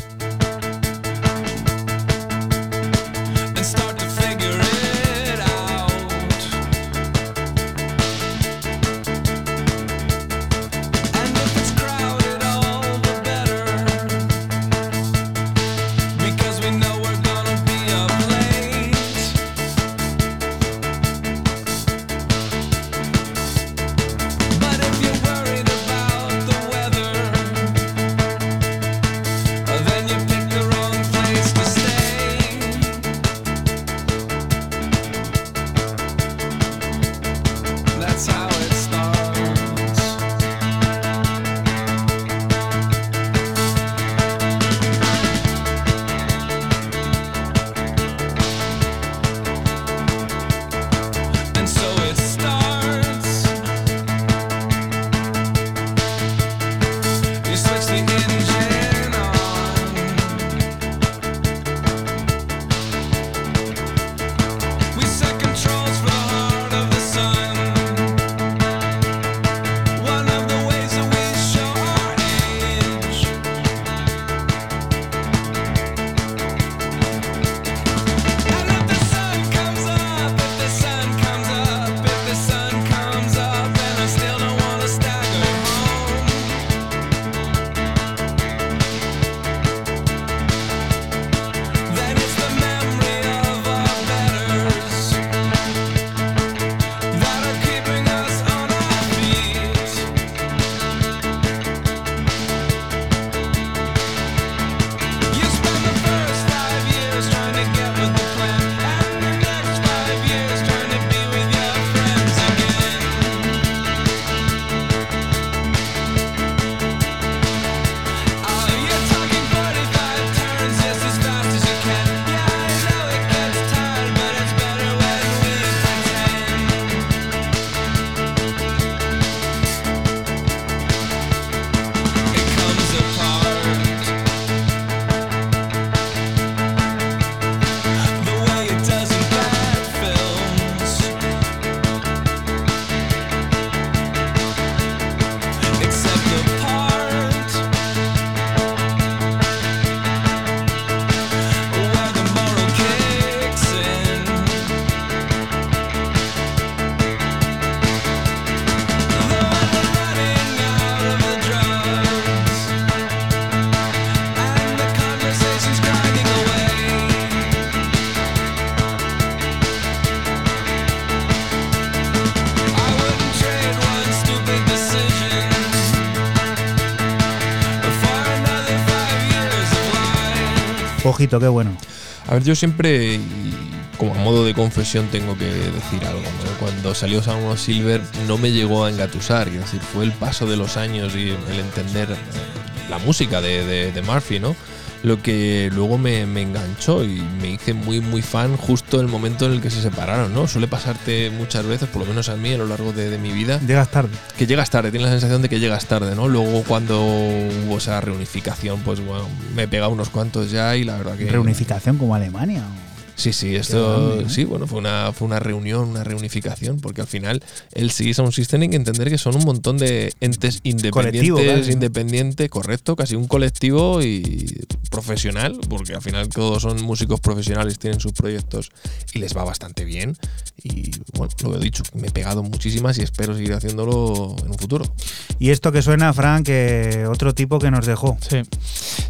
Qué bueno. A ver, yo siempre, como a modo de confesión, tengo que decir algo. Cuando salió of Silver no me llegó a engatusar, es decir, fue el paso de los años y el entender la música de Murphy, ¿no? Lo que luego me, me enganchó y me hice muy, muy fan justo en el momento en el que se separaron, ¿no? Suele pasarte muchas veces, por lo menos a mí a lo largo de, de mi vida, Llegas tarde. que llegas tarde, tienes la sensación de que llegas tarde, ¿no? Luego cuando hubo esa reunificación, pues bueno, me he pegado unos cuantos ya y la verdad que... Reunificación como Alemania. Sí, sí, esto sí, bueno, fue una, fue una reunión, una reunificación, porque al final el sí Sound System hay que entender que son un montón de entes independientes, casi, ¿no? independiente, correcto, casi un colectivo y profesional, porque al final todos son músicos profesionales, tienen sus proyectos y les va bastante bien. Y bueno, lo he dicho, me he pegado muchísimas y espero seguir haciéndolo en un futuro. Y esto que suena, Frank, que otro tipo que nos dejó. Sí.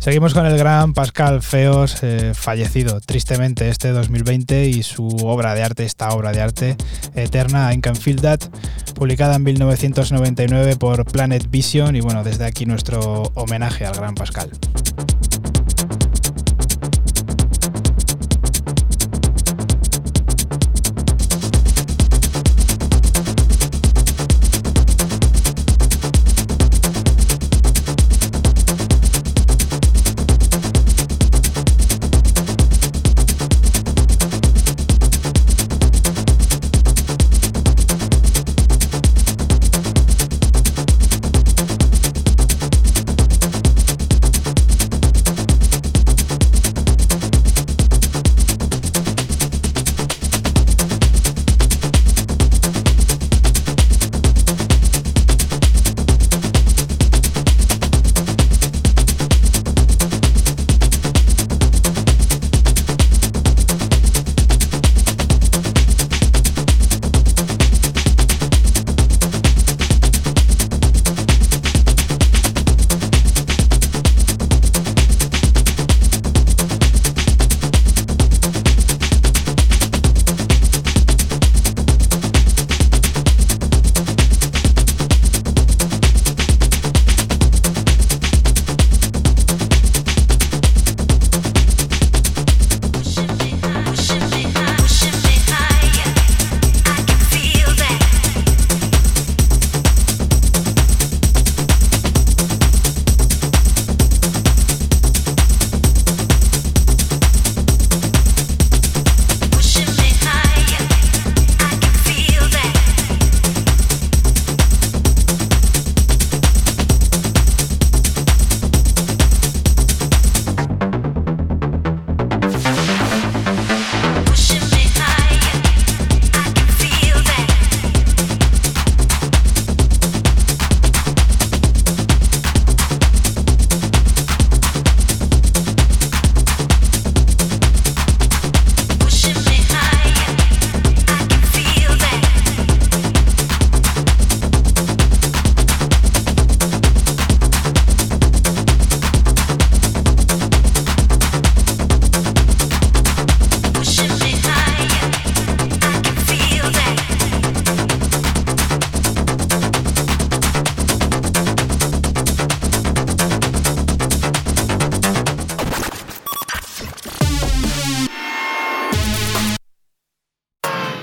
Seguimos con el gran Pascal Feos, eh, fallecido tristemente este 2020 y su obra de arte, esta obra de arte eterna, I Can Feel publicada en 1999 por Planet Vision y bueno, desde aquí nuestro homenaje al gran Pascal.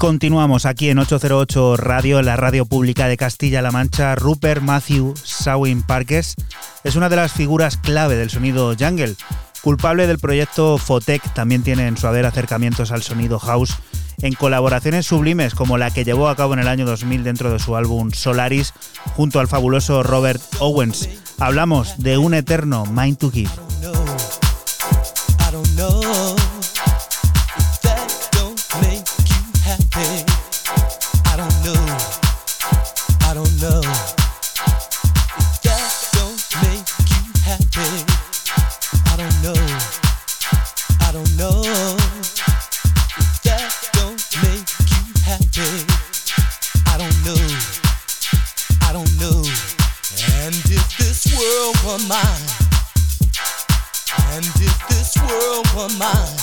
Continuamos aquí en 808 Radio, la radio pública de Castilla-La Mancha. Rupert Matthew Sawin Parkes es una de las figuras clave del sonido jungle. Culpable del proyecto Fotec, también tiene en su haber acercamientos al sonido house en colaboraciones sublimes como la que llevó a cabo en el año 2000 dentro de su álbum Solaris junto al fabuloso Robert Owens. Hablamos de un eterno Mind to Give. mind.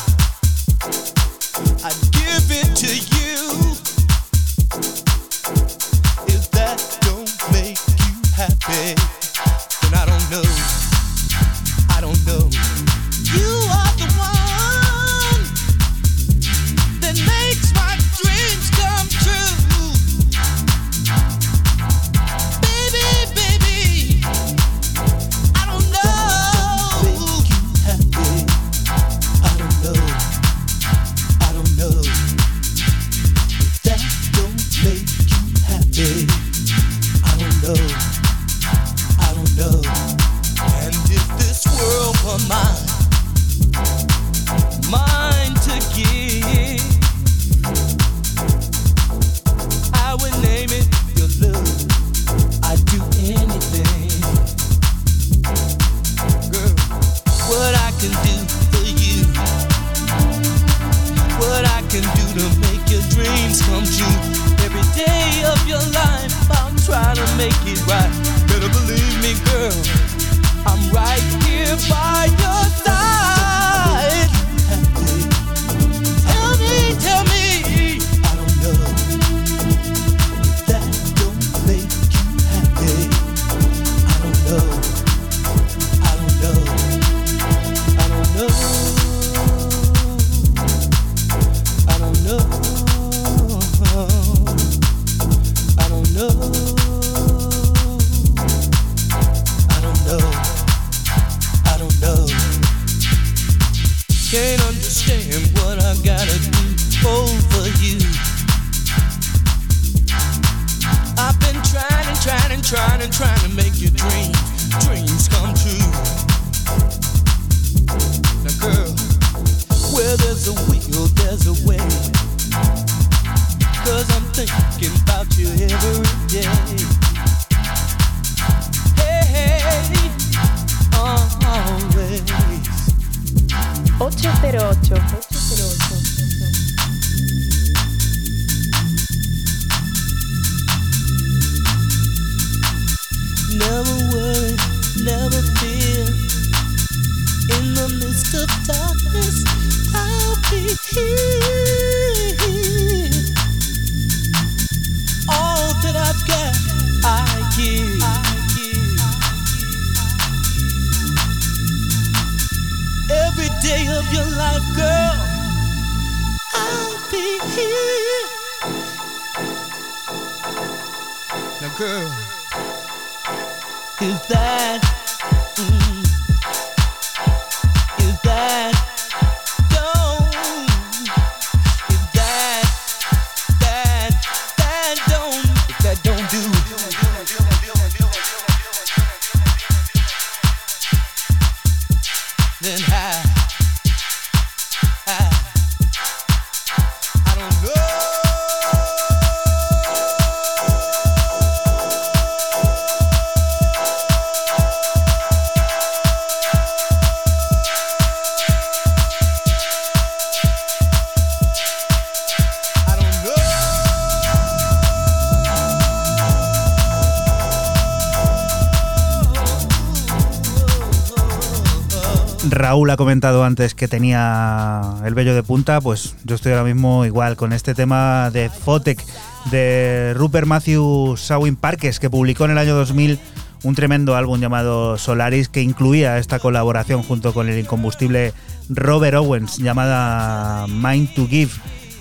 Raúl ha comentado antes que tenía el vello de punta, pues yo estoy ahora mismo igual con este tema de Fotec de Rupert Matthew Sawin Parkes que publicó en el año 2000 un tremendo álbum llamado Solaris que incluía esta colaboración junto con el incombustible Robert Owens llamada Mind to Give.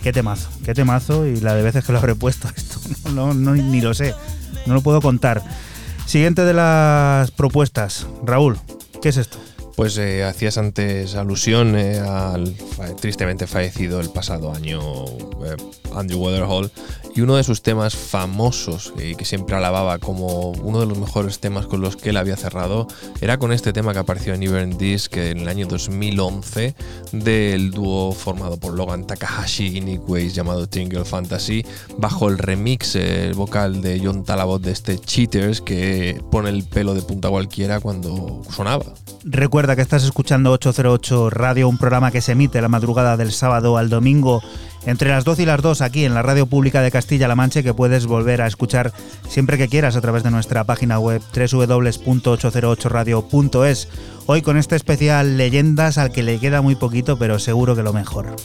Qué temazo, qué temazo y la de veces que lo habré puesto [laughs] esto, no, no, ni lo sé, no lo puedo contar. Siguiente de las propuestas, Raúl, ¿qué es esto? Pues eh, hacías antes alusión eh, al tristemente fallecido el pasado año eh, Andrew Weatherhall y uno de sus temas famosos y que siempre alababa como uno de los mejores temas con los que él había cerrado era con este tema que apareció en Evern Disc en el año 2011 del dúo formado por Logan Takahashi y Nick Weiss llamado Tingle Fantasy bajo el remix el vocal de John Talabot de este Cheaters que pone el pelo de punta cualquiera cuando sonaba. Que estás escuchando 808 Radio, un programa que se emite la madrugada del sábado al domingo entre las 12 y las 2 aquí en la Radio Pública de Castilla-La Mancha que puedes volver a escuchar siempre que quieras a través de nuestra página web www.808radio.es. Hoy con este especial Leyendas al que le queda muy poquito, pero seguro que lo mejor.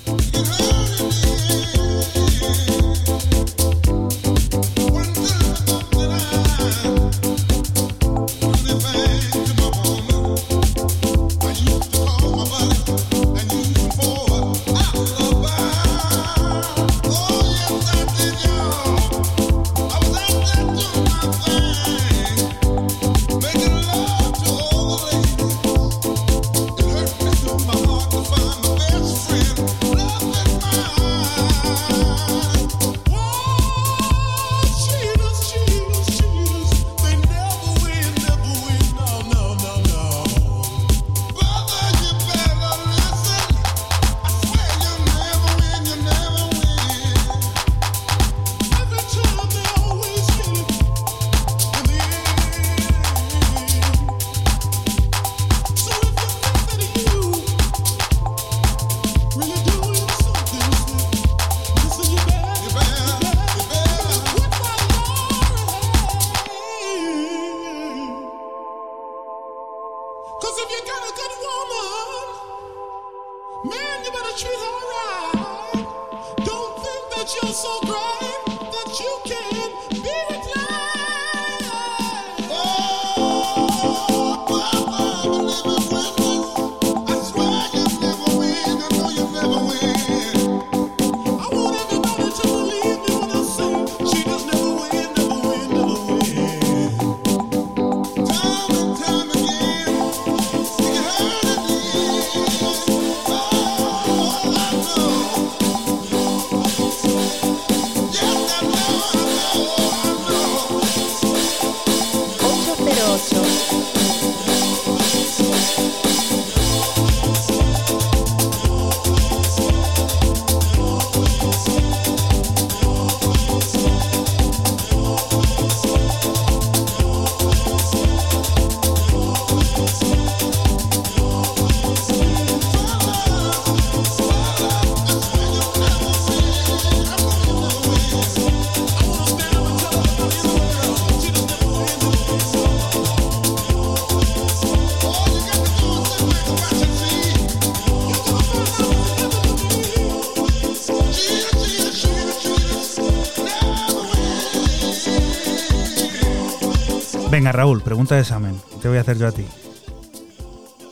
Venga, Raúl, pregunta de examen. Te voy a hacer yo a ti.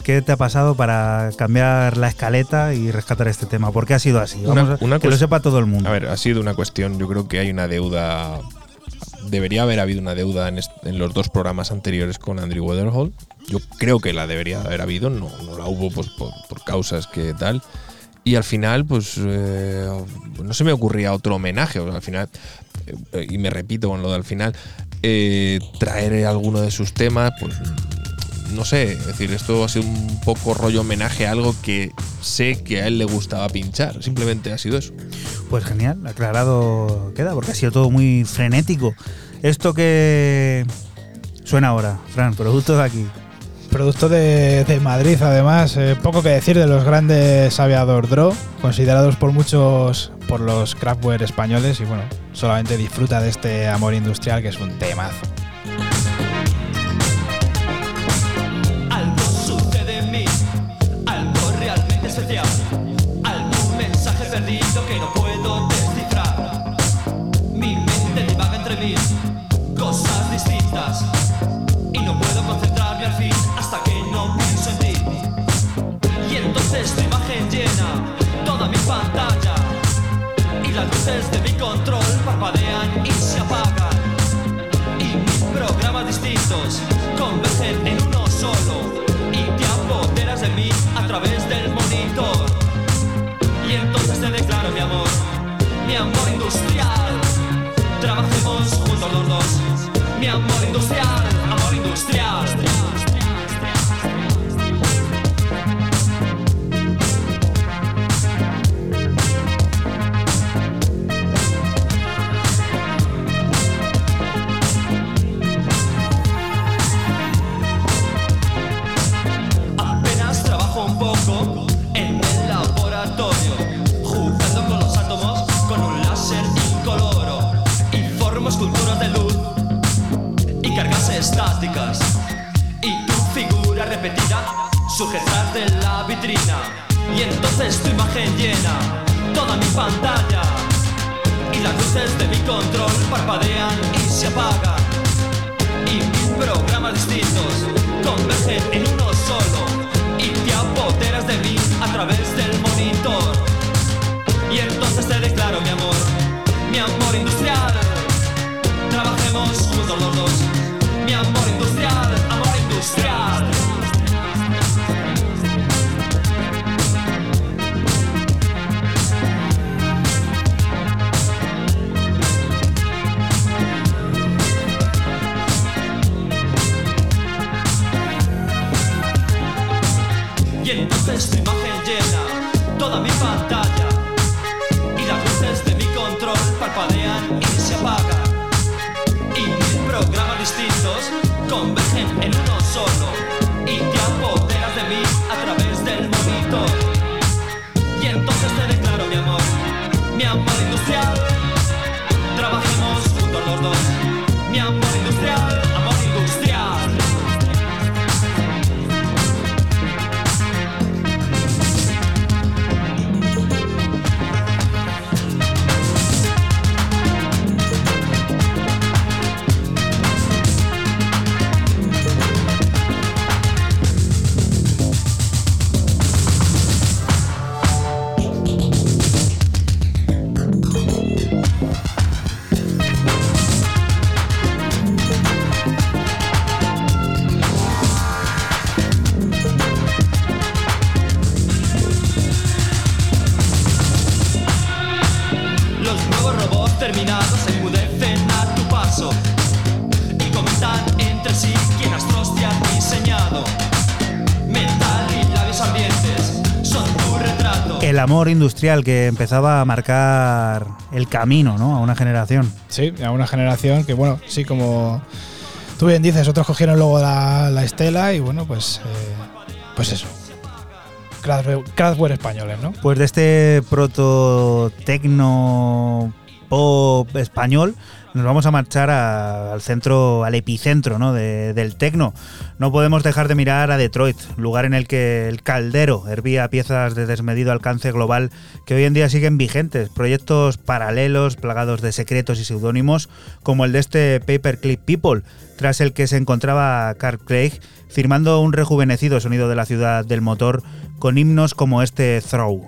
¿Qué te ha pasado para cambiar la escaleta y rescatar este tema? ¿Por qué ha sido así? Una- Vamos a- una que lo sepa todo el mundo. A ver, ha sido una cuestión, yo creo que hay una deuda, debería haber habido una deuda en, los dos programas anteriores con Andrew Weatherhall. Yo creo que la debería haber habido, no, no la hubo pues, por, por causas que tal. Y al final, pues eh, no se me ocurría otro homenaje. o sea, al final, eh, y me repito con lo del final, eh, traer alguno de sus temas, pues no sé, es decir, esto ha sido un poco rollo homenaje a algo que sé que a él le gustaba pinchar. Simplemente ha sido eso. Pues genial, aclarado queda, porque ha sido todo muy frenético. Esto que suena ahora, Fran, producto de aquí. Producto de, de Madrid, además, eh, poco que decir de los grandes Aviador Draw, considerados por muchos por los craftware españoles, y bueno, solamente disfruta de este amor industrial que es un temazo. Y cargas estáticas. Y tu figura repetida detrás de la vitrina y entonces tu imagen llena toda mi pantalla y las luces de mi control parpadean y se apagan y mis programas distintos convergen en uno solo y te apoderas de mí a través del monitor. Y entonces te declaro mi amor, mi amor industrial. Trabajemos juntos los dos, mi amor industrial, amor industrial. Convergen en uno solo y te apoderas de mí a través del monitor y entonces te declaro mi amor mi amor industrial. Trabajemos juntos los dos mi amor industrial amor industrial amor industrial que empezaba a marcar el camino ¿no? a una generación. Sí, a una generación que, bueno, sí, como tú bien dices, otros cogieron luego la, la estela y, bueno, pues, eh, pues eso. Kraftwerk Kraftwerk españoles, ¿no? Pues de este proto tecno pop español nos vamos a marchar a- al centro, al epicentro ¿no? de- del tecno. No podemos dejar de mirar a Detroit, lugar en el que el caldero hervía piezas de desmedido alcance global que hoy en día siguen vigentes. Proyectos paralelos, plagados de secretos y seudónimos, como el de este Paperclip People, tras el que se encontraba Carl Craig firmando un rejuvenecido sonido de la ciudad del motor con himnos como este Throw.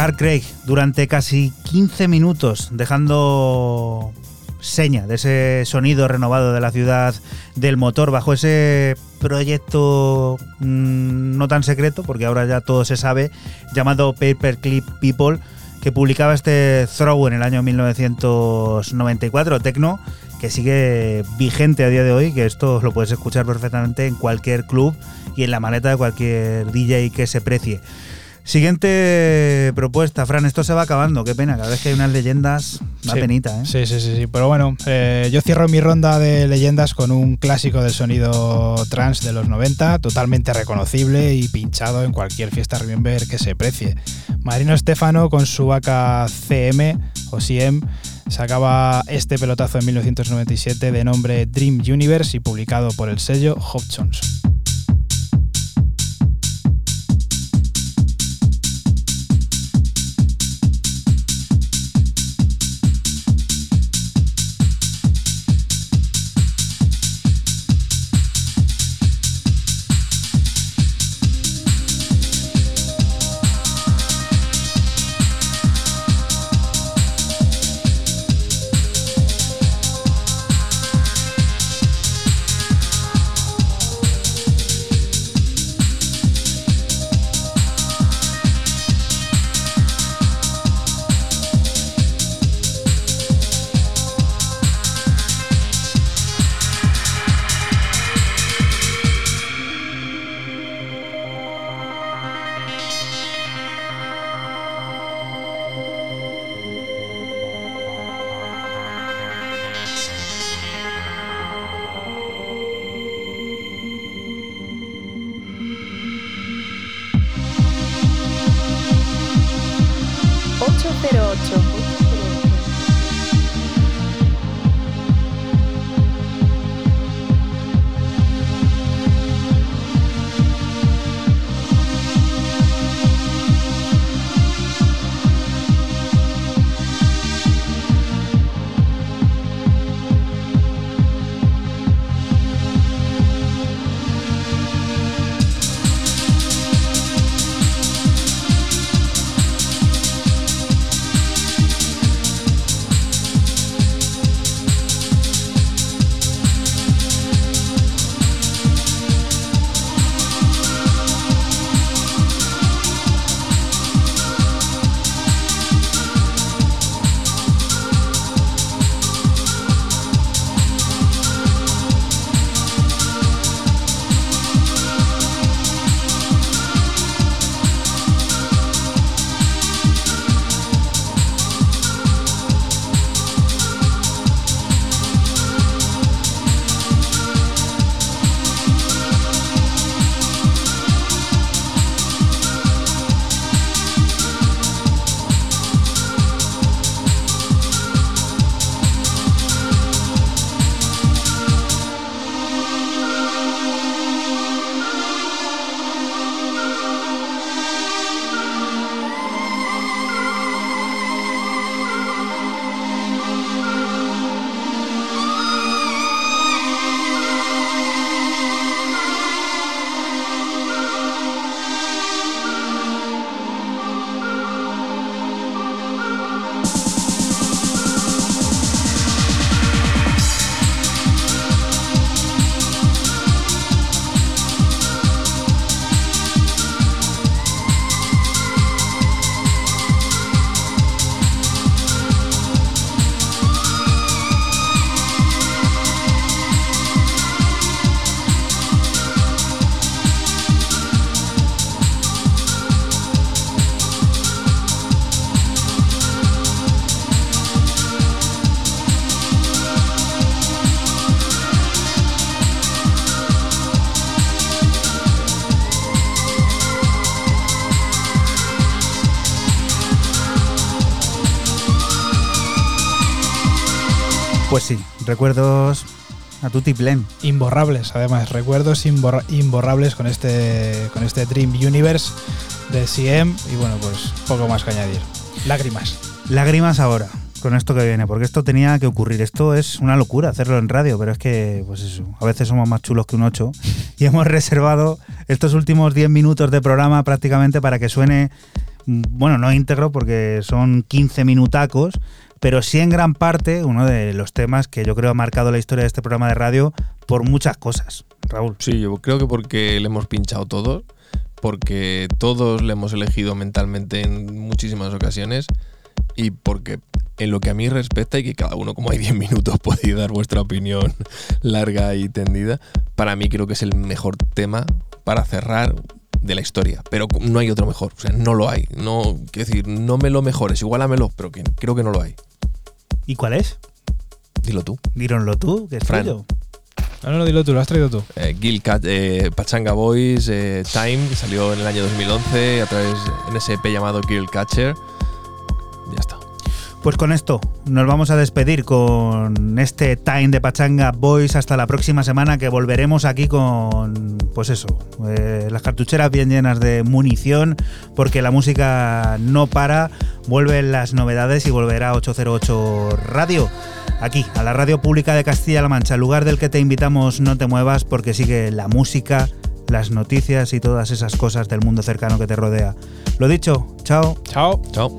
Carl Craig durante casi 15 minutos, dejando seña de ese sonido renovado de la ciudad del motor bajo ese proyecto mm, no tan secreto, porque ahora ya todo se sabe, llamado Paperclip People, que publicaba este Throw en el año 1994, Tecno, que sigue vigente a día de hoy, que esto lo puedes escuchar perfectamente en cualquier club y en la maleta de cualquier DJ que se precie. Siguiente propuesta, Fran, esto se va acabando, qué pena, cada vez que hay unas leyendas, da Sí. penita, ¿eh? Sí, sí, sí, sí. Pero bueno, eh, yo cierro mi ronda de leyendas con un clásico del sonido trans de los 90, totalmente reconocible y pinchado en cualquier fiesta Remember que se precie. Marino Stefano con su AKCM o CM sacaba este pelotazo en 1997 de nombre Dream Universe y publicado por el sello Hobsons. Recuerdos a tu Plen. Imborrables, además, recuerdos imborra- imborrables con este, con este Dream Universe de CM y bueno, pues poco más que añadir. Lágrimas. Lágrimas ahora, con esto que viene, porque esto tenía que ocurrir. Esto es una locura hacerlo en radio, pero es que, pues eso, a veces somos más chulos que un 8 [laughs] y hemos reservado estos últimos 10 minutos de programa prácticamente para que suene, mm, bueno, no íntegro porque son 15 minutacos, pero sí en gran parte uno de los temas que yo creo ha marcado la historia de este programa de radio por muchas cosas. Raúl. Sí, yo creo que porque le hemos pinchado todos, porque todos le hemos elegido mentalmente en muchísimas ocasiones y porque en lo que a mí respecta y que cada uno como hay 10 minutos [laughs] podéis dar vuestra opinión larga y tendida, para mí creo que es el mejor tema para cerrar de la historia, pero no hay otro mejor, o sea, no lo hay, no, quiero decir, no me lo mejores, igualamelo, pero creo que no lo hay. ¿Y cuál es? Dilo tú. Díronlo tú, que es Fran. tuyo. No, no, no, dilo tú, lo has traído tú. Eh, Gil Cat- eh, Pachanga Boys eh, Time, que salió en el año 2011 a través ese EP llamado Girl Catcher. Ya está. Pues con esto nos vamos a despedir con este Time de Pachanga Boys hasta la próxima semana que volveremos aquí con, pues eso, eh, las cartucheras bien llenas de munición porque la música no para, vuelven las novedades y volverá 808 Radio. Aquí, a la radio pública de Castilla-La Mancha, el lugar del que te invitamos no te muevas porque sigue la música, las noticias y todas esas cosas del mundo cercano que te rodea. Lo dicho, chao. Chao. Chao.